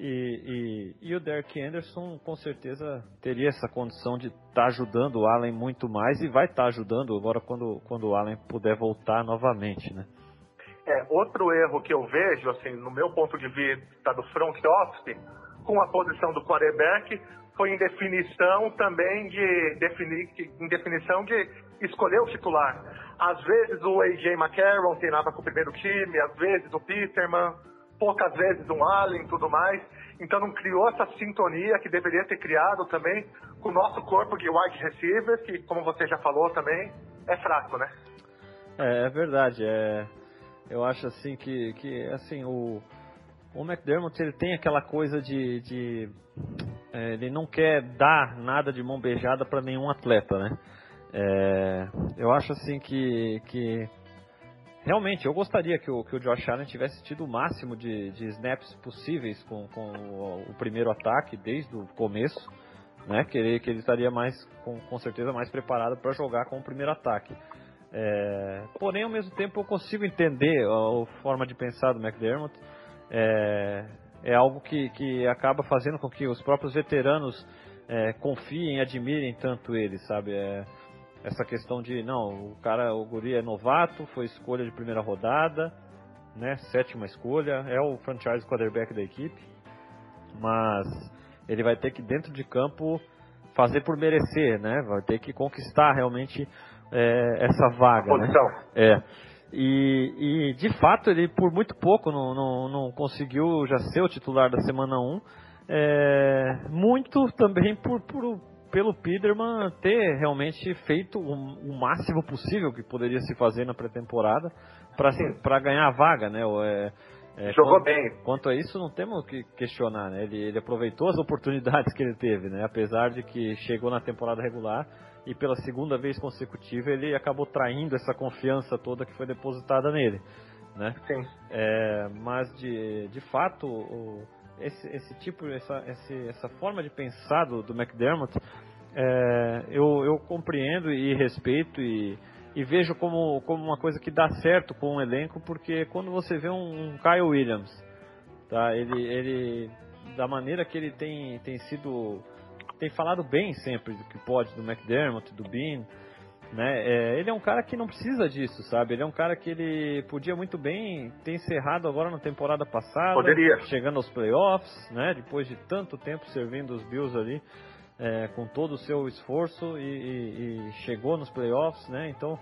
E, e, e, o Derek Anderson com certeza teria essa condição de estar tá ajudando o Allen muito mais e vai estar tá ajudando agora quando, quando o Allen puder voltar novamente, né? É, outro erro que eu vejo, assim, no meu ponto de vista do front office, com a posição do quarterback, foi em definição também de definir, em definição de escolher o titular. Às vezes o AJ McCarron treinava com o primeiro time, às vezes o Peterman, poucas vezes um Allen e tudo mais. Então não criou essa sintonia que deveria ter criado também com o nosso corpo de wide receivers, que como você já falou também, é fraco, né? É, é verdade. É, eu acho assim que, que assim, o, o McDermott ele tem aquela coisa de. de é, ele não quer dar nada de mão beijada para nenhum atleta, né? É, eu acho assim que, que realmente eu gostaria que o, que o Josh Allen tivesse tido o máximo de, de snaps possíveis com, com o, o, primeiro ataque desde o começo, né? Que ele, que ele estaria mais, com, com certeza, mais preparado para jogar com o primeiro ataque. É, porém, ao mesmo tempo, eu consigo entender a, a forma de pensar do McDermott. É, é algo que, que acaba fazendo com que os próprios veteranos é, confiem admirem tanto ele, sabe? É, essa questão de, não, o cara, o Guri é novato, foi escolha de primeira rodada, né? Sétima escolha, é o franchise quarterback da equipe, mas ele vai ter que, dentro de campo, fazer por merecer, né? Vai ter que conquistar realmente é, essa vaga. Né? É. E, e, de fato ele por muito pouco não, não, não, conseguiu já ser o titular da semana 1. É, muito também por, por, pelo Piderman ter realmente feito o, o, máximo possível que poderia se fazer na pré-temporada para ganhar a vaga, né? É, é, Jogou quanto, bem. Quanto a isso, não temos que questionar, né? Ele, ele aproveitou as oportunidades que ele teve, né? Apesar de que chegou na temporada regular e pela segunda vez consecutiva ele acabou traindo essa confiança toda que foi depositada nele, né? Sim. É, mas de, de fato o, esse, esse tipo, essa, esse, essa forma de pensar do, do McDermott, é, eu, eu compreendo e respeito e, e vejo como, como uma coisa que dá certo com o elenco, porque quando você vê um, um Kyle Williams, tá? Ele, ele da maneira que ele tem, tem sido tem falado bem sempre do que pode do McDermott, do Bean, né? É, ele é um cara que não precisa disso, sabe? Ele é um cara que ele podia muito bem ter encerrado agora na temporada passada, Poderia. chegando aos playoffs, né? Depois de tanto tempo servindo os Bills ali, é, com todo o seu esforço e, e, e chegou nos playoffs, né? Então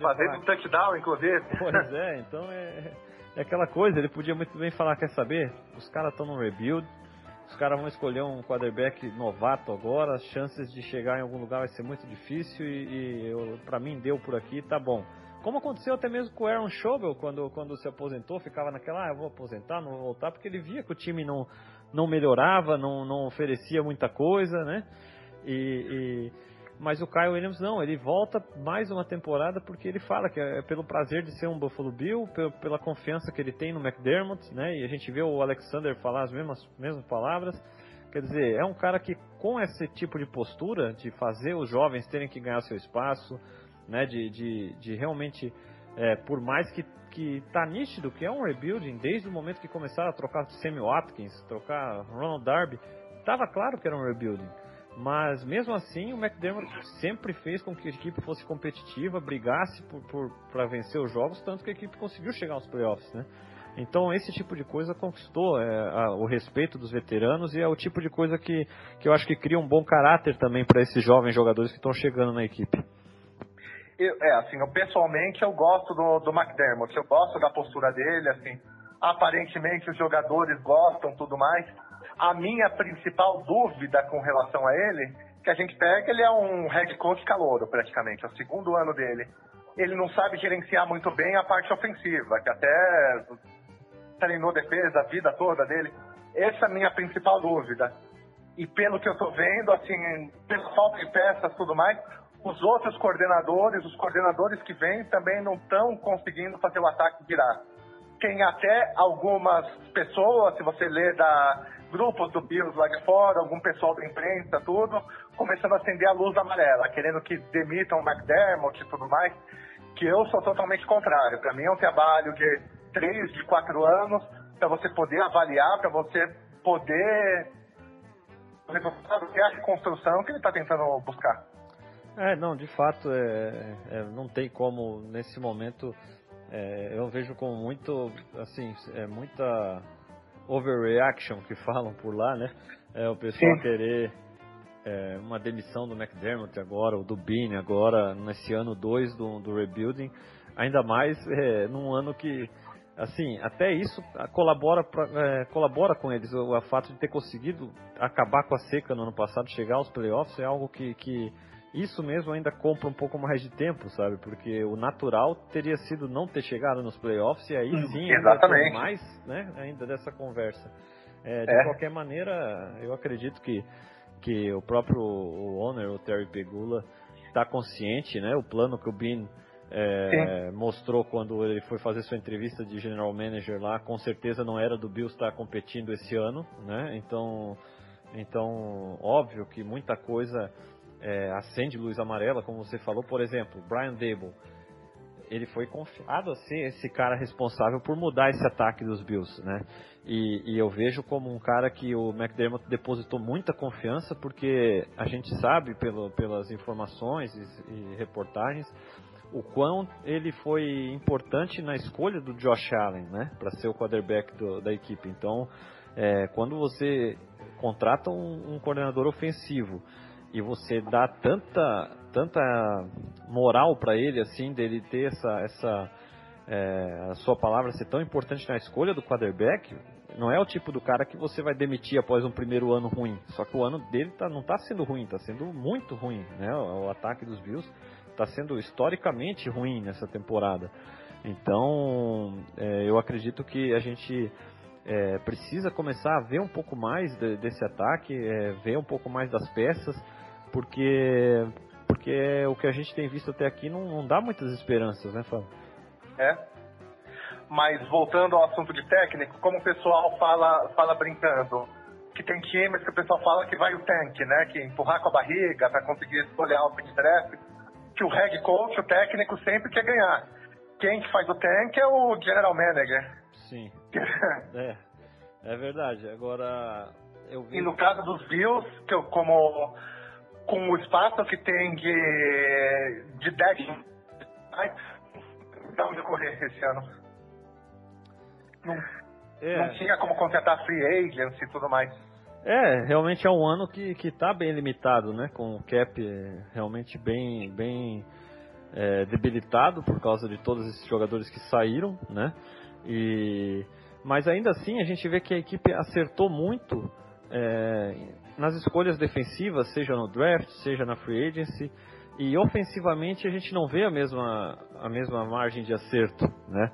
fazendo um touchdown, inclusive. Pois é, então é, é aquela coisa. Ele podia muito bem falar, quer saber? Os caras estão no rebuild, os caras vão escolher um quarterback novato agora, as chances de chegar em algum lugar vai ser muito difícil e, e para mim deu por aqui, tá bom. Como aconteceu até mesmo com o Aaron Schobel, quando, quando se aposentou, ficava naquela, ah, eu vou aposentar, não vou voltar, porque ele via que o time não, não melhorava, não, não oferecia muita coisa, né? E, e mas o Kyle Williams não, ele volta mais uma temporada porque ele fala que é pelo prazer de ser um Buffalo Bill, pela confiança que ele tem no McDermott, né? E a gente vê o Alexander falar as mesmas, mesmas palavras. Quer dizer, é um cara que com esse tipo de postura, de fazer os jovens terem que ganhar seu espaço, né? De, de, de realmente, é, por mais que que tá nítido que é um rebuilding desde o momento que começaram a trocar Sammy Watkins, trocar Ronald Darby, estava claro que era um rebuilding. Mas mesmo assim, o McDermott sempre fez com que a equipe fosse competitiva, brigasse para vencer os jogos, tanto que a equipe conseguiu chegar aos playoffs, né? Então esse tipo de coisa conquistou é, a, o respeito dos veteranos e é o tipo de coisa que, que eu acho que cria um bom caráter também para esses jovens jogadores que estão chegando na equipe. Eu, é, assim, eu pessoalmente eu gosto do, do McDermott, eu gosto da postura dele, assim, aparentemente os jogadores gostam tudo mais, a minha principal dúvida com relação a ele, que a gente pega, ele é um head coach calouro, praticamente, é o segundo ano dele. Ele não sabe gerenciar muito bem a parte ofensiva, que até treinou defesa a vida toda dele. Essa é a minha principal dúvida. E pelo que eu tô vendo, assim, pela falta de peças tudo mais, os outros coordenadores, os coordenadores que vêm também não estão conseguindo fazer o ataque virar. Tem até algumas pessoas, se você ler da grupos do Bills lá de fora, algum pessoal da imprensa, tudo, começando a acender a luz amarela, querendo que demitam o McDermott e tudo mais, que eu sou totalmente contrário. Para mim é um trabalho de três, de quatro anos, para você poder avaliar, para você poder é a construção que ele está tentando buscar. É, não, de fato, é, é, não tem como nesse momento. É, eu vejo como muito, assim, é muita overreaction que falam por lá, né? É, o pessoal Sim. querer é, uma demissão do McDermott agora, ou do Bean agora, nesse ano 2 do, do rebuilding, ainda mais é, num ano que assim, até isso colabora, pra, é, colabora com eles. O, o, fato de ter conseguido acabar com a seca no ano passado, chegar aos playoffs, é algo que, que isso mesmo ainda compra um pouco mais de tempo, sabe? Porque o natural teria sido não ter chegado nos playoffs e aí sim Exatamente. mais né, ainda dessa conversa. É, de é. qualquer maneira, eu acredito que, que o próprio o owner, o Terry Pegula, está consciente, né? O plano que o Bean é, mostrou quando ele foi fazer sua entrevista de general manager lá, com certeza não era do Bills estar competindo esse ano, né? Então, então óbvio que muita coisa é, acende luz amarela, como você falou, por exemplo, Brian Dable, ele foi confiado a ser esse cara responsável por mudar esse ataque dos Bills, né? E, e, eu vejo como um cara que o McDermott depositou muita confiança, porque a gente sabe pelo, pelas informações e, e reportagens o quão ele foi importante na escolha do Josh Allen, né, para ser o quarterback do, da equipe. Então, é, quando você contrata um, um, coordenador ofensivo e você dá tanta tanta moral para ele assim dele ter essa essa é, a sua palavra ser tão importante na escolha do quarterback, não é o tipo do cara que você vai demitir após um primeiro ano ruim. Só que o ano dele tá, não está sendo ruim, está sendo muito ruim, né? O, o ataque dos Bills está sendo historicamente ruim nessa temporada. Então, é, eu acredito que a gente é, precisa começar a ver um pouco mais de, desse ataque, é, ver um pouco mais das peças, porque porque o que a gente tem visto até aqui não, não dá muitas esperanças, né, Fábio? É. Mas voltando ao assunto de técnico, como o pessoal fala, fala brincando, que tem times que o pessoal fala que vai o tanque, né? Que empurrar com a barriga para conseguir escolher o de draft que o head coach, o técnico, sempre quer ganhar. Quem que faz o tank é o general manager. Sim. é, é verdade. Agora, eu vi... E no caso dos Bills, que eu, como com o espaço que tem de, de deck, dá onde correr esse ano. Não, é. não tinha como contratar free agents e tudo mais. É, realmente é um ano que está bem limitado, né? Com o cap realmente bem, bem é, debilitado por causa de todos esses jogadores que saíram, né? E, mas ainda assim a gente vê que a equipe acertou muito é, nas escolhas defensivas, seja no draft, seja na free agency. E ofensivamente a gente não vê a mesma, a mesma margem de acerto, né?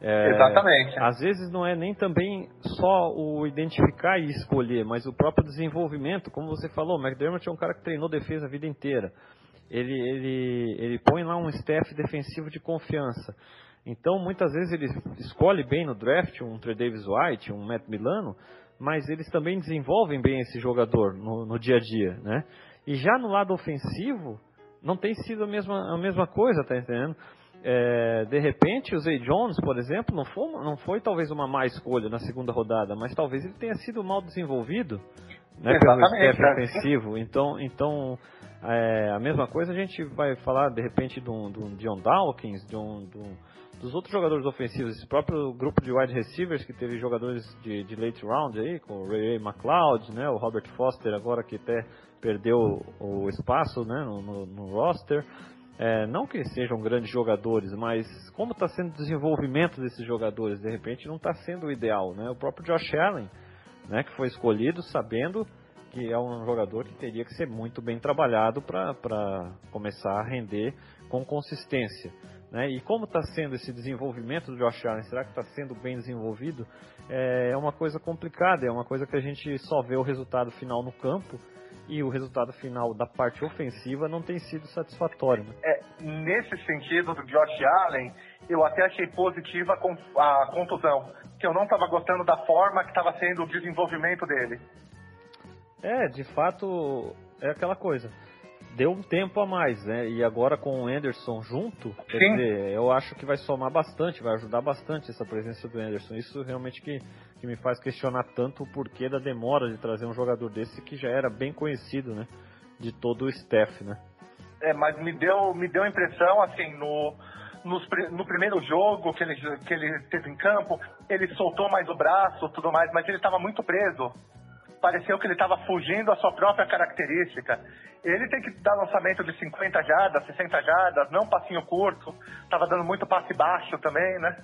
É, Exatamente. Às vezes não é nem também só o identificar e escolher, mas o próprio desenvolvimento. Como você falou, o McDermott é um cara que treinou defesa a vida inteira. Ele, ele, ele põe lá um staff defensivo de confiança. Então, muitas vezes ele escolhe bem no draft um Trey Davis White, um Matt Milano, mas eles também desenvolvem bem esse jogador no, no dia a dia, né? E já no lado ofensivo, não tem sido a mesma, a mesma coisa, tá entendendo? É, de repente, o Zay Jones, por exemplo, não foi, não foi talvez uma má escolha na segunda rodada, mas talvez ele tenha sido mal desenvolvido né, pelo staff ofensivo. Então, então é, a mesma coisa a gente vai falar de repente de um, de um John Dawkins, de um, de um, dos outros jogadores ofensivos, esse próprio grupo de wide receivers que teve jogadores de, de late round aí, com o Ray McLeod, né, o Robert Foster agora que até perdeu o espaço né, no, no, no roster. É, não que sejam grandes jogadores, mas como está sendo o desenvolvimento desses jogadores, de repente não está sendo o ideal, né? O próprio Josh Allen, né, que foi escolhido sabendo que é um jogador que teria que ser muito bem trabalhado para começar a render com consistência. Né? E como está sendo esse desenvolvimento do Josh Allen? Será que está sendo bem desenvolvido? É, é uma coisa complicada, é uma coisa que a gente só vê o resultado final no campo e o resultado final da parte ofensiva não tem sido satisfatório. Né? É, nesse sentido do Josh Allen, eu até achei positiva a contusão, que eu não estava gostando da forma que estava sendo o desenvolvimento dele. É, de fato, é aquela coisa. Deu um tempo a mais, né? E agora com o Anderson junto, quer dizer, eu acho que vai somar bastante, vai ajudar bastante essa presença do Anderson. Isso realmente que, que me faz questionar tanto o porquê da demora de trazer um jogador desse que já era bem conhecido, né? De todo o staff, né? É, mas me deu, me deu a impressão, assim, no, no primeiro jogo que ele, que ele teve em campo, ele soltou mais o braço tudo mais, mas ele estava muito preso. Pareceu que ele estava fugindo à sua própria característica. Ele tem que dar lançamento de 50 jardas, 60 jardas, não passinho curto. Estava dando muito passe baixo também, né?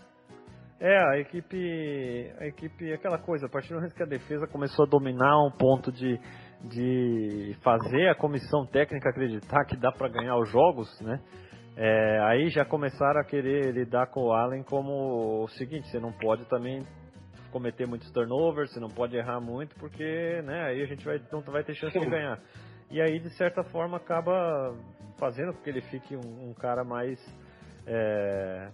É, a equipe, a equipe, aquela coisa, a partir do momento que a defesa começou a dominar um ponto de, de fazer a comissão técnica acreditar que dá para ganhar os jogos, né? É, aí já começaram a querer lidar com o Allen como o seguinte, você não pode também cometer muitos turnovers, você não pode errar muito, porque né, aí a gente vai, não vai ter chance de ganhar. E aí, de certa forma, acaba fazendo com que ele fique um, um cara mais. É,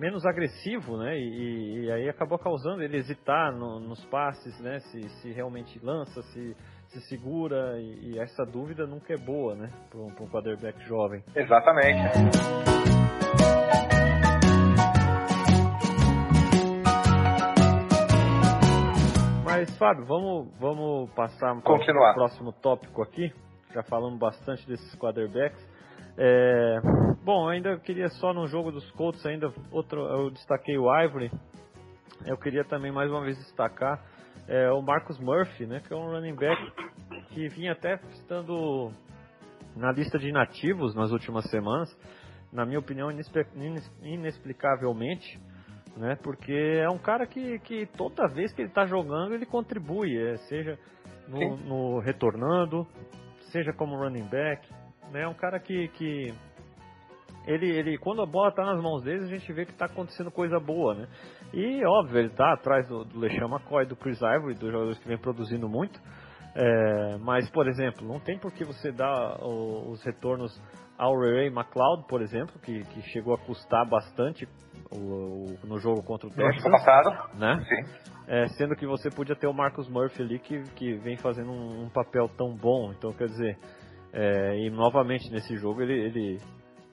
menos agressivo, né? E, e, aí acabou causando ele hesitar no, nos passes, né? Se, se realmente lança, se se segura e, e, essa dúvida nunca é boa, né, para um, um quarterback jovem. Exatamente. Mas Fábio, vamos vamos passar para o próximo tópico aqui. Já falamos bastante desses quarterbacks. É, bom, ainda queria só no jogo dos Colts ainda outro, eu destaquei o Ivory. Eu queria também mais uma vez destacar é, o Marcus Murphy, né, que é um running back que vinha até estando na lista de inativos nas últimas semanas, na minha opinião, inexplicavelmente, né, porque é um cara que, que toda vez que ele está jogando, ele contribui, é, seja no, no, retornando, seja como running back, né, é um cara que, que ele, ele, quando a bola está nas mãos dele, a gente vê que está acontecendo coisa boa, né? E, óbvio, ele está atrás do, do LeSean McCoy, do Chris Ivory, dos jogadores que vem produzindo muito. É, mas, por exemplo, não tem por que você dar o, os retornos ao Ray McLeod, por exemplo, que, que chegou a custar bastante o, no jogo contra o Texas. No passado, né? Sim. É, sendo que você podia ter o Marcus Murphy ali que, que vem fazendo um, um papel tão bom. Então, quer dizer, é, e novamente nesse jogo ele, ele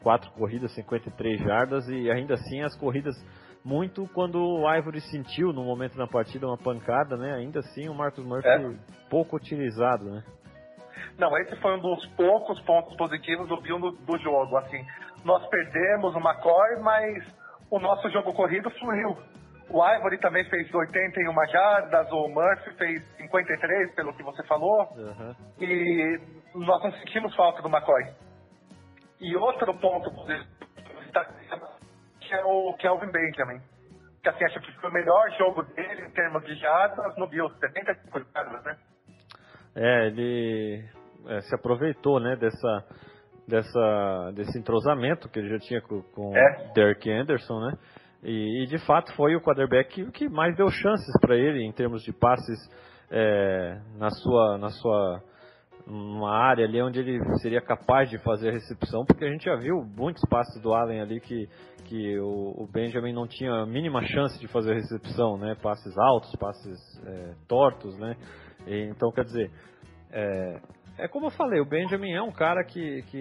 quatro corridas, 53 jardas e ainda assim as corridas muito quando o Ivory sentiu no momento da partida uma pancada, né? Ainda assim o Marcus Murphy é. pouco utilizado, né? Não, esse foi um dos poucos pontos positivos do do, do jogo. Assim, nós perdemos o McCoy, mas o nosso jogo corrido fluiu. O Ivory também fez 81 jardas, o Murphy fez 53, pelo que você falou. Uhum. E nós não sentimos falta do McCoy. E outro ponto que é o Kelvin Benjamin. Que assim, acho que foi o melhor jogo dele em termos de jardas no Bills, 75 jardas, né? É, ele é, se aproveitou, né, dessa, dessa, desse entrosamento que ele já tinha com, com é. Derek Anderson, né? E, e, de fato foi o quarterback que mais deu chances para ele em termos de passes é, na sua na sua uma área ali onde ele seria capaz de fazer a recepção, porque a gente já viu muitos passes do Allen ali que, que o, o Benjamin não tinha a mínima chance de fazer a recepção, né? Passes altos, passes é, tortos, né? E, então, quer dizer, é, é, como eu falei, o Benjamin é um cara que, que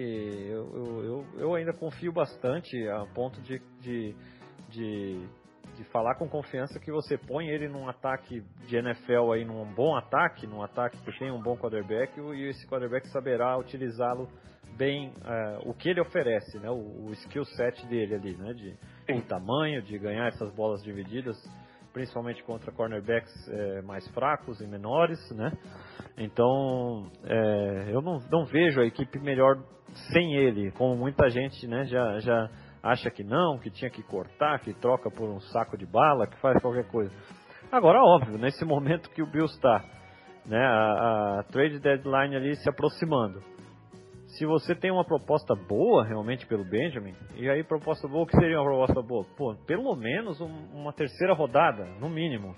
eu, eu, eu ainda confio bastante a ponto de, de, de de falar com confiança que você põe ele num ataque de NFL aí, num bom ataque, num ataque que tem um bom quarterback e esse quarterback saberá utilizá-lo bem uh, o que ele oferece, né? O, o, skill set dele ali, né? De, de tamanho, de ganhar essas bolas divididas, principalmente contra cornerbacks é, mais fracos e menores, né? Então, é, eu não, não vejo a equipe melhor sem ele, como muita gente, né? Já, já acha que não, que tinha que cortar, que troca por um saco de bala, que faz qualquer coisa. Agora, óbvio, nesse momento que o Bills está, né, a, a, trade deadline ali se aproximando. Se você tem uma proposta boa realmente pelo Benjamin, e aí proposta boa, o que seria uma proposta boa? Pô, pelo menos um, uma terceira rodada, no mínimo,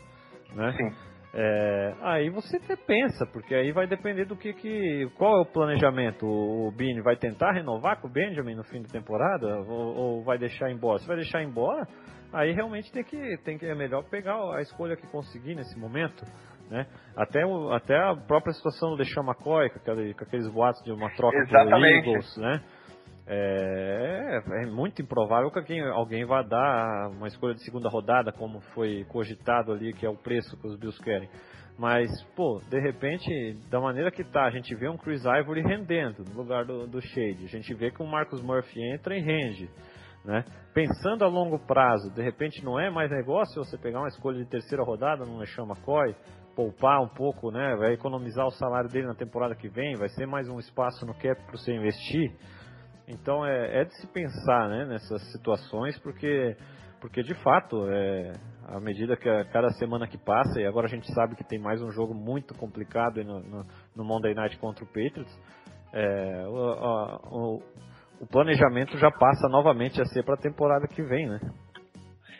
né? Sim. É, aí você pensa, porque aí vai depender do que, que qual é o planejamento. O, o Bini vai tentar renovar com o Benjamin no fim da temporada ou, ou, vai deixar embora? Se vai deixar embora, aí realmente tem que tem que é melhor pegar a escolha que conseguir nesse momento, Né? Até, o, até a própria situação do Deixar McCoy, com, aquele, com aqueles boatos de uma troca com o Eagles, né? É, é, muito improvável que alguém, alguém vá dar uma escolha de segunda rodada, como foi cogitado ali, que é o preço que os Bills querem. Mas, pô, de repente, da maneira que tá, a gente vê um Chris Ivory rendendo no lugar do, do Shade. A gente vê que o Marcus Murphy entra e rende. Né? Pensando a longo prazo, de repente não é mais negócio você pegar uma escolha de terceira rodada no Lechão McCoy, poupar um pouco, né? vai economizar o salário dele na temporada que vem, vai ser mais um espaço no cap para você investir. Então é, é, de se pensar né, nessas situações, porque, porque de fato, é, à medida que a, cada semana que passa, e agora a gente sabe que tem mais um jogo muito complicado no, no, no Monday Night contra o Patriots, é, o, o, o planejamento já passa novamente a ser para a temporada que vem, né?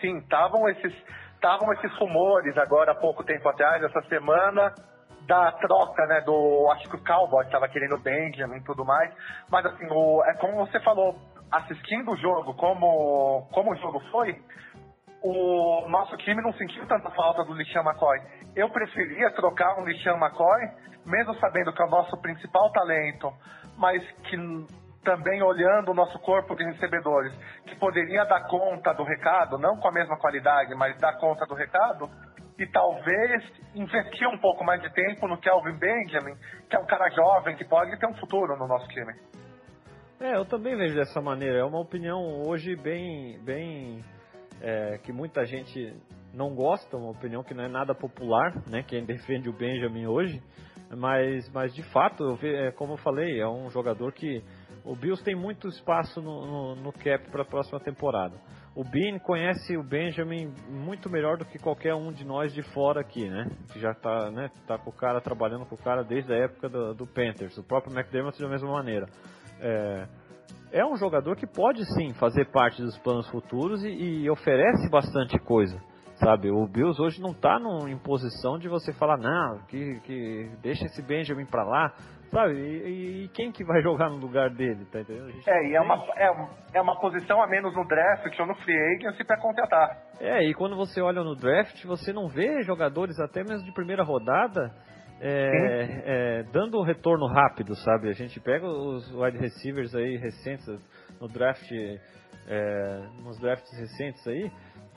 Sim, estavam esses, estavam esses rumores agora há pouco tempo atrás, essa semana, da troca, né, do, acho que o Cowboy estava querendo Benjamin e tudo mais, mas assim, o, é como você falou, assistindo o jogo, como, como o jogo foi, o nosso time não sentiu tanta falta do Lixan McCoy. Eu preferia trocar um Lixan McCoy, mesmo sabendo que é o nosso principal talento, mas que também olhando o nosso corpo de recebedores, que poderia dar conta do recado, não com a mesma qualidade, mas dar conta do recado, e talvez investir um pouco mais de tempo no Kelvin Benjamin, que é um cara jovem que pode ter um futuro no nosso time. É, eu também vejo dessa maneira. É uma opinião hoje bem, bem é, que muita gente não gosta, uma opinião que não é nada popular, né? Quem defende o Benjamin hoje, mas, mas de fato, é, como eu falei, é um jogador que o Bills tem muito espaço no, no, no cap para a próxima temporada. O Bean conhece o Benjamin muito melhor do que qualquer um de nós de fora aqui, né? Que já está né, tá com o cara, trabalhando com o cara desde a época do, do Panthers. O próprio McDermott da mesma maneira. É, é um jogador que pode sim fazer parte dos planos futuros e, e oferece bastante coisa. Sabe, o Bills hoje não está em posição de você falar, não, que, que deixa esse Benjamin para lá, Sabe? E, e, quem que vai jogar no lugar dele, tá entendendo? É, e é uma, é, é uma posição a menos no draft ou no free agency pra contratar. É, e quando você olha no draft, você não vê jogadores até mesmo de primeira rodada é, é, dando um retorno rápido, sabe? A gente pega os wide receivers aí recentes no draft, é, nos drafts recentes aí,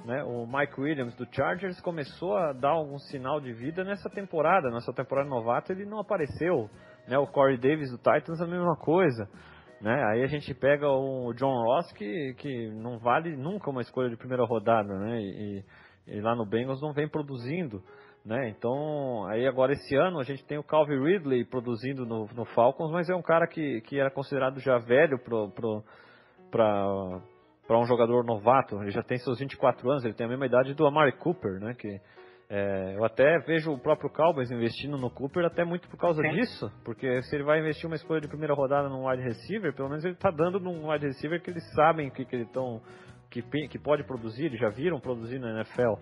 né? O Mike Williams do Chargers começou a dar algum sinal de vida nessa temporada. Nessa temporada novata ele não apareceu. Né? O Corey Davis do Titans a mesma coisa. Né? Aí a gente pega o John Ross que, que não vale nunca uma escolha de primeira rodada, né? E, e lá no Bengals não vem produzindo, né? Então aí agora esse ano a gente tem o Calvin Ridley produzindo no, no Falcons, mas é um cara que, que era considerado já velho pro, pro, para um jogador novato. Ele já tem seus 24 anos, ele tem a mesma idade do Amari Cooper, né? Que é, eu até vejo o próprio Cowboys investindo no Cooper até muito por causa Sim. disso, porque se ele vai investir uma escolha de primeira rodada num wide receiver, pelo menos ele está dando num wide receiver que eles sabem o que, que eles estão que, que pode produzir, eles já viram produzir na NFL,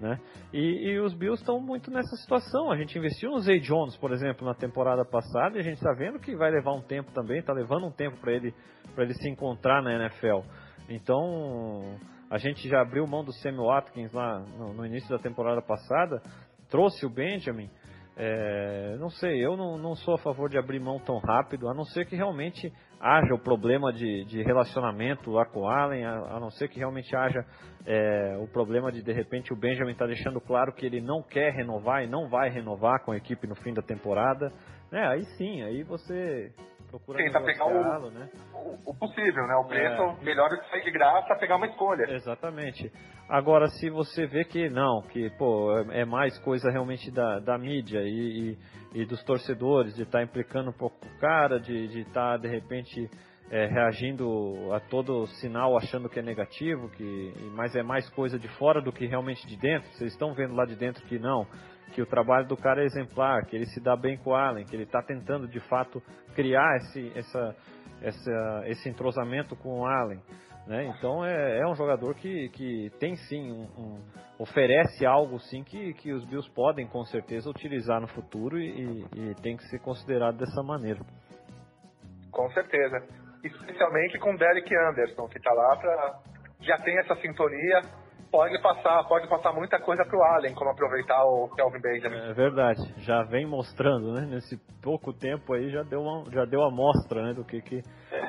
né? E, e os Bills estão muito nessa situação. A gente investiu no Zay Jones, por exemplo, na temporada passada, e a gente está vendo que vai levar um tempo também, está levando um tempo para ele para ele se encontrar na NFL. Então a gente já abriu mão do Sammy Watkins lá no, no início da temporada passada, trouxe o Benjamin. É, não sei, eu não, não, sou a favor de abrir mão tão rápido, a não ser que realmente haja o problema de, de relacionamento lá com o Allen, a, a não ser que realmente haja é, o problema de de repente o Benjamin está deixando claro que ele não quer renovar e não vai renovar com a equipe no fim da temporada. É, aí sim, aí você procura Tenta pegar o, né? o, o, possível, né? O preço é. melhor do que sair de graça pegar uma escolha. Exatamente. Agora, se você vê que não, que pô, é, é mais coisa realmente da, da mídia e, e, e dos torcedores, de estar tá implicando um pouco com o cara, de estar tá, de repente é, reagindo a todo sinal achando que é negativo, que, mas é mais coisa de fora do que realmente de dentro. Vocês estão vendo lá de dentro que não que o trabalho do cara é exemplar, que ele se dá bem com o Allen, que ele está tentando de fato criar esse, essa, essa, esse entrosamento com o Allen. Né? Então é, é, um jogador que, que tem sim, um, um, oferece algo sim que, que os Bills podem com certeza utilizar no futuro e, e tem que ser considerado dessa maneira. Com certeza. Especialmente com o Derek Anderson, que está lá para. já tem essa sintonia, pode passar, pode passar muita coisa pro Allen, como aproveitar o Kelvin Benjamin. É verdade, já vem mostrando, né? Nesse pouco tempo aí já deu uma, já deu a mostra, né? Do que, que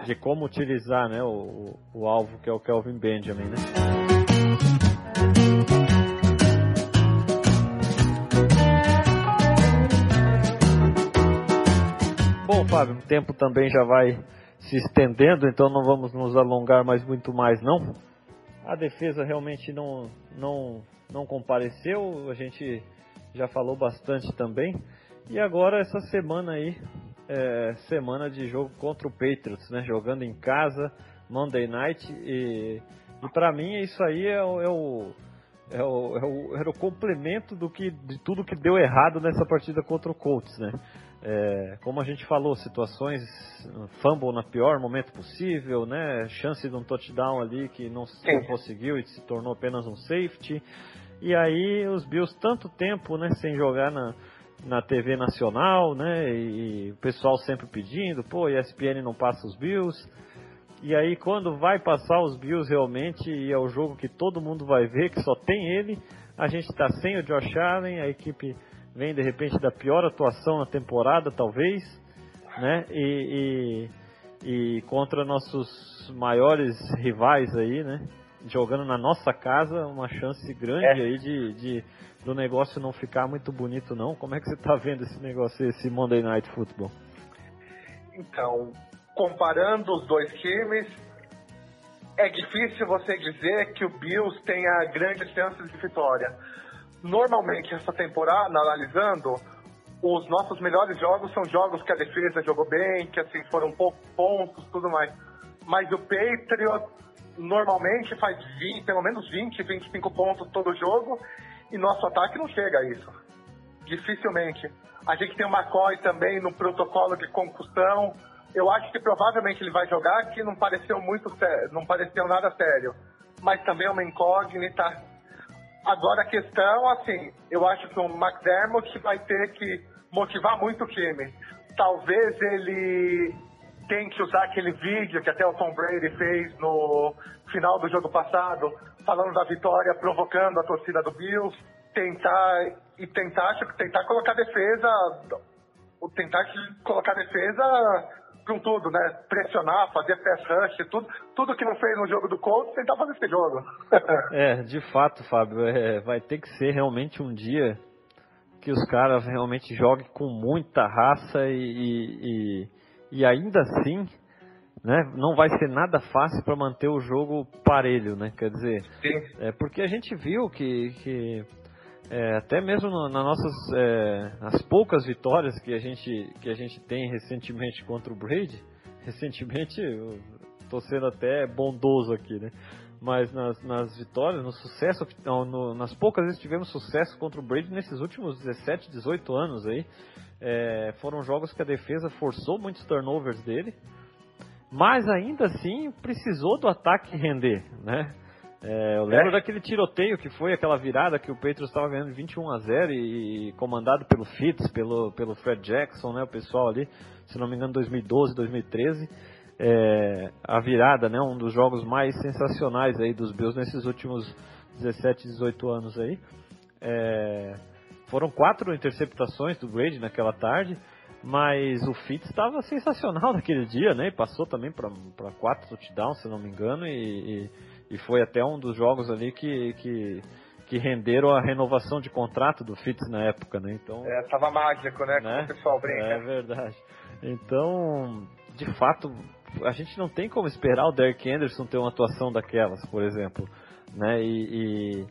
de como utilizar, né? O, o alvo que é o Kelvin Benjamin, né? Bom, Fábio, o tempo também já vai se estendendo, então não vamos nos alongar mais muito mais, não. A defesa realmente não, não, não compareceu, a gente já falou bastante também. E agora essa semana aí, é, semana de jogo contra o Patriots, né? Jogando em casa, Monday Night. E, e para mim isso aí é, é o, é o, é o, era o complemento do que, de tudo que deu errado nessa partida contra o Colts, né? É, como a gente falou, situações fumble na pior momento possível, né? Chance de um touchdown ali que não, não conseguiu e se tornou apenas um safety. E aí os Bills tanto tempo, né, sem jogar na, na TV nacional, né? E, e o pessoal sempre pedindo, pô, ESPN não passa os Bills. E aí quando vai passar os Bills realmente e é o jogo que todo mundo vai ver, que só tem ele, a gente está sem o Josh Allen, a equipe vem de repente da pior atuação na temporada, talvez, né? E, e, e, contra nossos maiores rivais aí, né? Jogando na nossa casa, uma chance grande é. aí de, de, do negócio não ficar muito bonito, não. Como é que você está vendo esse negócio, esse Monday Night Football? Então, comparando os dois times, é difícil você dizer que o Bills tenha grandes chances de vitória normalmente essa temporada, analisando, os nossos melhores jogos são jogos que a defesa jogou bem, que assim foram poucos pontos, tudo mais. Mas o Patriot normalmente faz 20, pelo menos 20, 25 pontos todo jogo e nosso ataque não chega a isso. Dificilmente. A gente tem o McCoy também no protocolo de concussão. Eu acho que provavelmente ele vai jogar, que não pareceu muito sério, não pareceu nada sério. Mas também é uma incógnita Agora a questão, assim, eu acho que o McDermott vai ter que motivar muito o time. Talvez ele tenha que usar aquele vídeo que até o Tom Brady fez no final do jogo passado, falando da vitória, provocando a torcida do Bills, tentar e tentar, tentar colocar defesa, tentar colocar defesa com tudo, né? Pressionar, fazer pass rush, tudo, tudo que não fez no jogo do Colts, tentar fazer esse jogo. é, de fato, Fábio, é, vai ter que ser realmente um dia que os caras realmente joguem com muita raça e, e, e, ainda assim, né, não vai ser nada fácil para manter o jogo parelho, né? Quer dizer, Sim. é porque a gente viu que, que é, até mesmo no, nas nossas é, as poucas vitórias que a gente que a gente tem recentemente contra o Brady, recentemente estou sendo até bondoso aqui, né? Mas nas, nas vitórias, no sucesso, no, nas poucas vezes tivemos sucesso contra o Brady nesses últimos 17, 18 anos aí, é, foram jogos que a defesa forçou muitos turnovers dele, mas ainda assim precisou do ataque render, né? É, eu lembro é. daquele tiroteio que foi aquela virada que o Patriots estava ganhando 21 a 0 e, e, comandado pelo Fitz, pelo, pelo Fred Jackson, né, o pessoal ali, se não me engano, 2012, 2013. É, a virada, né, um dos jogos mais sensacionais aí dos Bills nesses últimos 17, 18 anos aí. É, foram quatro interceptações do Brady naquela tarde, mas o Fitz estava sensacional naquele dia, né? Passou também para quatro touchdowns, se não me engano, e, e e foi até um dos jogos ali que, que, que renderam a renovação de contrato do Fitz na época, né? Então, é, tava mágico, né? né? Como o pessoal brinca. É verdade. Então, de fato, a gente não tem como esperar o Derek Anderson ter uma atuação daquelas, por exemplo, né? E,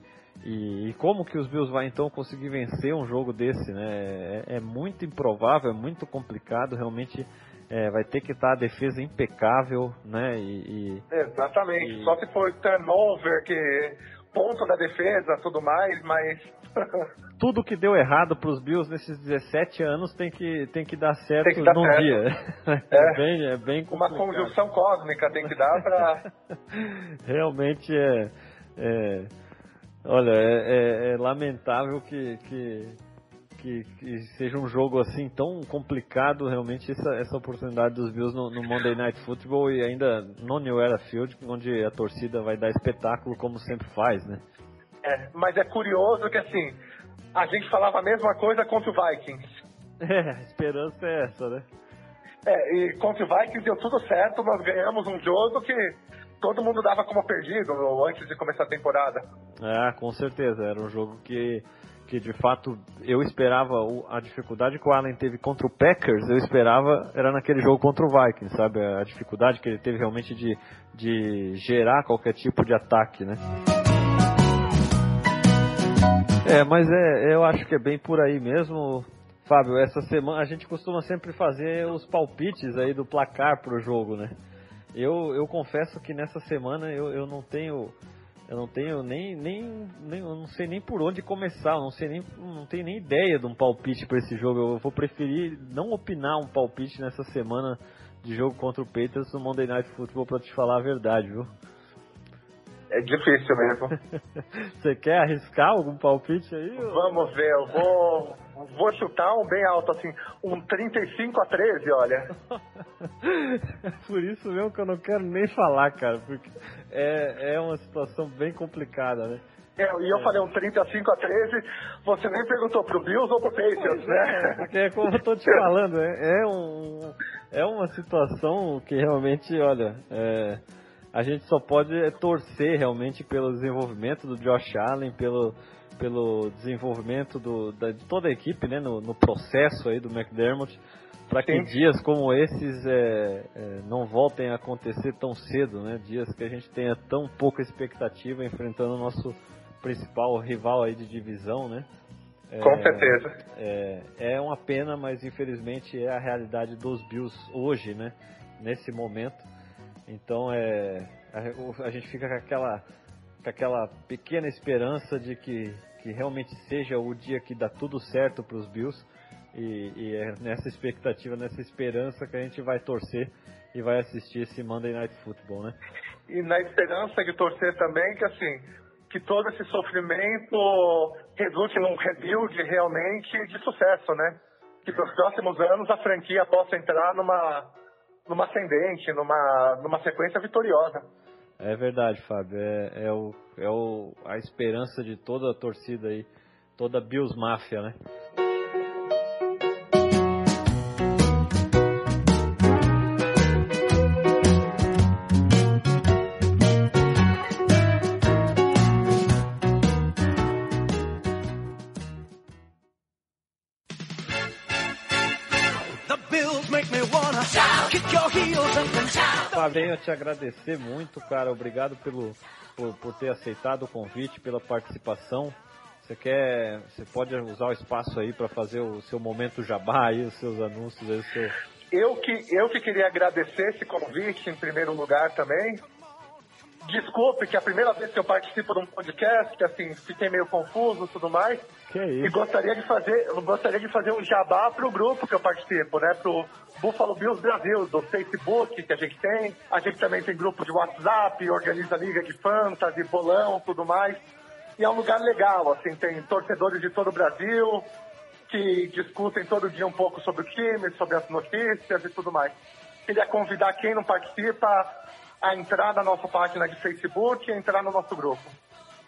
e, e como que os Bills vai então conseguir vencer um jogo desse, né? É, é muito improvável, é muito complicado, realmente é, vai ter que estar a defesa impecável, né? E, e Exatamente. E... Só se for turnover, que ponto da defesa, tudo mais, mas tudo que deu errado para os Bills nesses 17 anos tem que, tem que dar certo que dar num certo. dia. É, é, bem, é bem Uma conjunção cósmica tem que dar para. Realmente é. é olha, é, é, é, lamentável que, que, que, que, seja um jogo assim tão complicado, realmente, essa, essa oportunidade dos Bills no, no, Monday Night Football e ainda no New Era Field, onde a torcida vai dar espetáculo como sempre faz, né? É, mas é curioso que assim, a gente falava a mesma coisa contra o Vikings. É, a esperança é essa, né? É, e contra o Vikings deu tudo certo, nós ganhamos um jogo que todo mundo dava como perdido antes de começar a temporada. É, com certeza. Era um jogo que, que de fato eu esperava a dificuldade que o Allen teve contra o Packers, eu esperava era naquele jogo contra o Vikings, sabe? A dificuldade que ele teve realmente de, de gerar qualquer tipo de ataque, né? É, mas é, eu acho que é bem por aí mesmo. Fábio, essa semana a gente costuma sempre fazer os palpites aí do placar pro jogo, né? Eu, eu confesso que nessa semana eu, eu não tenho eu não tenho nem, nem, nem eu não sei nem por onde começar, eu não sei nem não tenho nem ideia de um palpite para esse jogo. Eu vou preferir não opinar um palpite nessa semana de jogo contra o Patriots no Monday Night Football para te falar a verdade, viu? É difícil mesmo. Você quer arriscar algum palpite aí? Ou... Vamos ver, eu vou, vou chutar um bem alto, assim, um 35 a 13, olha. Por isso mesmo que eu não quero nem falar, cara, porque é, é uma situação bem complicada, né? É, e eu é. falei um 35 a 13, você nem perguntou pro Bills ou pro Patriots, né? É, porque é como eu tô te falando, é, é, um, é uma situação que realmente, olha, é, a gente só pode torcer realmente pelo desenvolvimento do Josh Allen, pelo, pelo desenvolvimento do, da, de toda a equipe, né, no, no processo aí do McDermott, para que dias como esses é, é, não voltem a acontecer tão cedo, né, dias que a gente tenha tão pouca expectativa enfrentando o nosso principal rival aí de divisão, né. É, Com certeza. É, é uma pena, mas infelizmente é a realidade dos Bills hoje, né, nesse momento. Então é a, a, gente fica com aquela, com aquela pequena esperança de que, que realmente seja o dia que dá tudo certo para os Bills. E, e, é nessa expectativa, nessa esperança que a gente vai torcer e vai assistir esse Monday Night Football, né? E na esperança de torcer também que assim que todo esse sofrimento resulte num rebuild realmente de sucesso, né? Que para os próximos anos a franquia possa entrar numa numa ascendente, numa, numa sequência vitoriosa. É verdade, Fábio. É, é, o, é o, a esperança de toda a torcida aí, toda a Bills Máfia, né? Venho te agradecer muito, cara. Obrigado pelo, por, por ter aceitado o convite, pela participação. Você quer, você pode usar o espaço aí para fazer o seu momento jabá aí, os seus anúncios aí, seu... Eu que, eu que queria agradecer esse convite em primeiro lugar também. Desculpe que é a primeira vez que eu participo de um podcast, assim, fiquei meio confuso tudo mais. Que isso? E gostaria de fazer, gostaria de fazer um jabá pro grupo que eu participo, né? Pro Buffalo Bills Brasil, do Facebook que a gente tem. A gente também tem grupo de WhatsApp, organiza liga de fantasy, bolão, tudo mais. E é um lugar legal, assim, tem torcedores de todo o Brasil que discutem todo dia um pouco sobre o time, sobre as notícias e tudo mais. Queria convidar quem não participa a entrar na nossa página de Facebook e entrar no nosso grupo.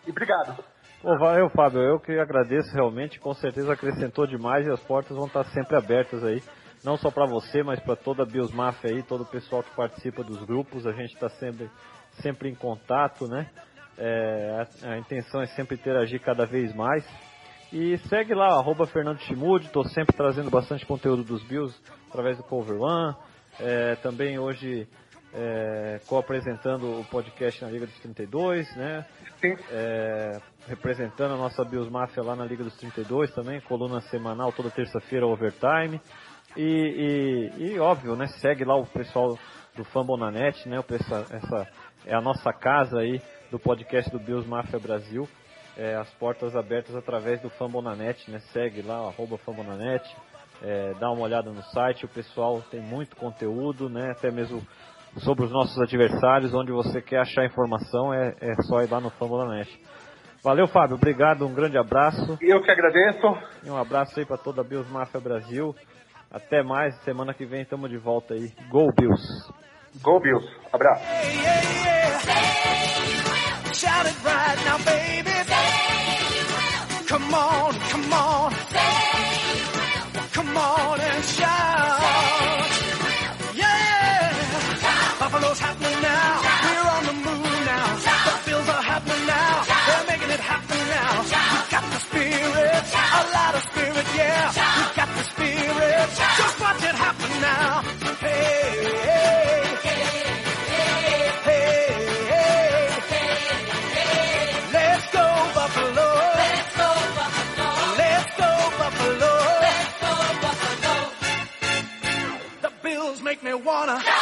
E obrigado. Pô, valeu, Fábio. Eu que agradeço realmente. Com certeza acrescentou demais e as portas vão estar sempre abertas aí. Não só para você, mas para toda a Bios Mafia aí, todo o pessoal que participa dos grupos. A gente está sempre, sempre em contato, né? É, a, a, intenção é sempre interagir cada vez mais. E segue lá, arroba Fernando Chimude, estou sempre trazendo bastante conteúdo dos Bills através do Cover One. É, também hoje é, co-apresentando o podcast na Liga dos 32, né? É, representando a nossa Bills Mafia lá na Liga dos 32 também, coluna semanal toda terça-feira, overtime. E, e, e, óbvio, né? Segue lá o pessoal do Fambonanet, né? O pessoal, essa é a nossa casa aí do podcast do Bills Mafia Brasil. É, as portas abertas através do Fambonanet, né? Segue lá, arroba Fambonanet. É, dá uma olhada no site, o pessoal tem muito conteúdo, né? Até mesmo sobre os nossos adversários, onde você quer achar informação, é, é só ir lá no Fórmula Net. Valeu, Fábio. Obrigado, um grande abraço. E eu que agradeço. E um abraço aí para toda a Bills Mafia Brasil. Até mais, semana que vem estamos de volta aí. Go Bills. Go Bills. Abraço. Come on, come on, come on and shout. the spirit, yeah. We got the spirit. Just watch it happen now. Hey. make me wanna.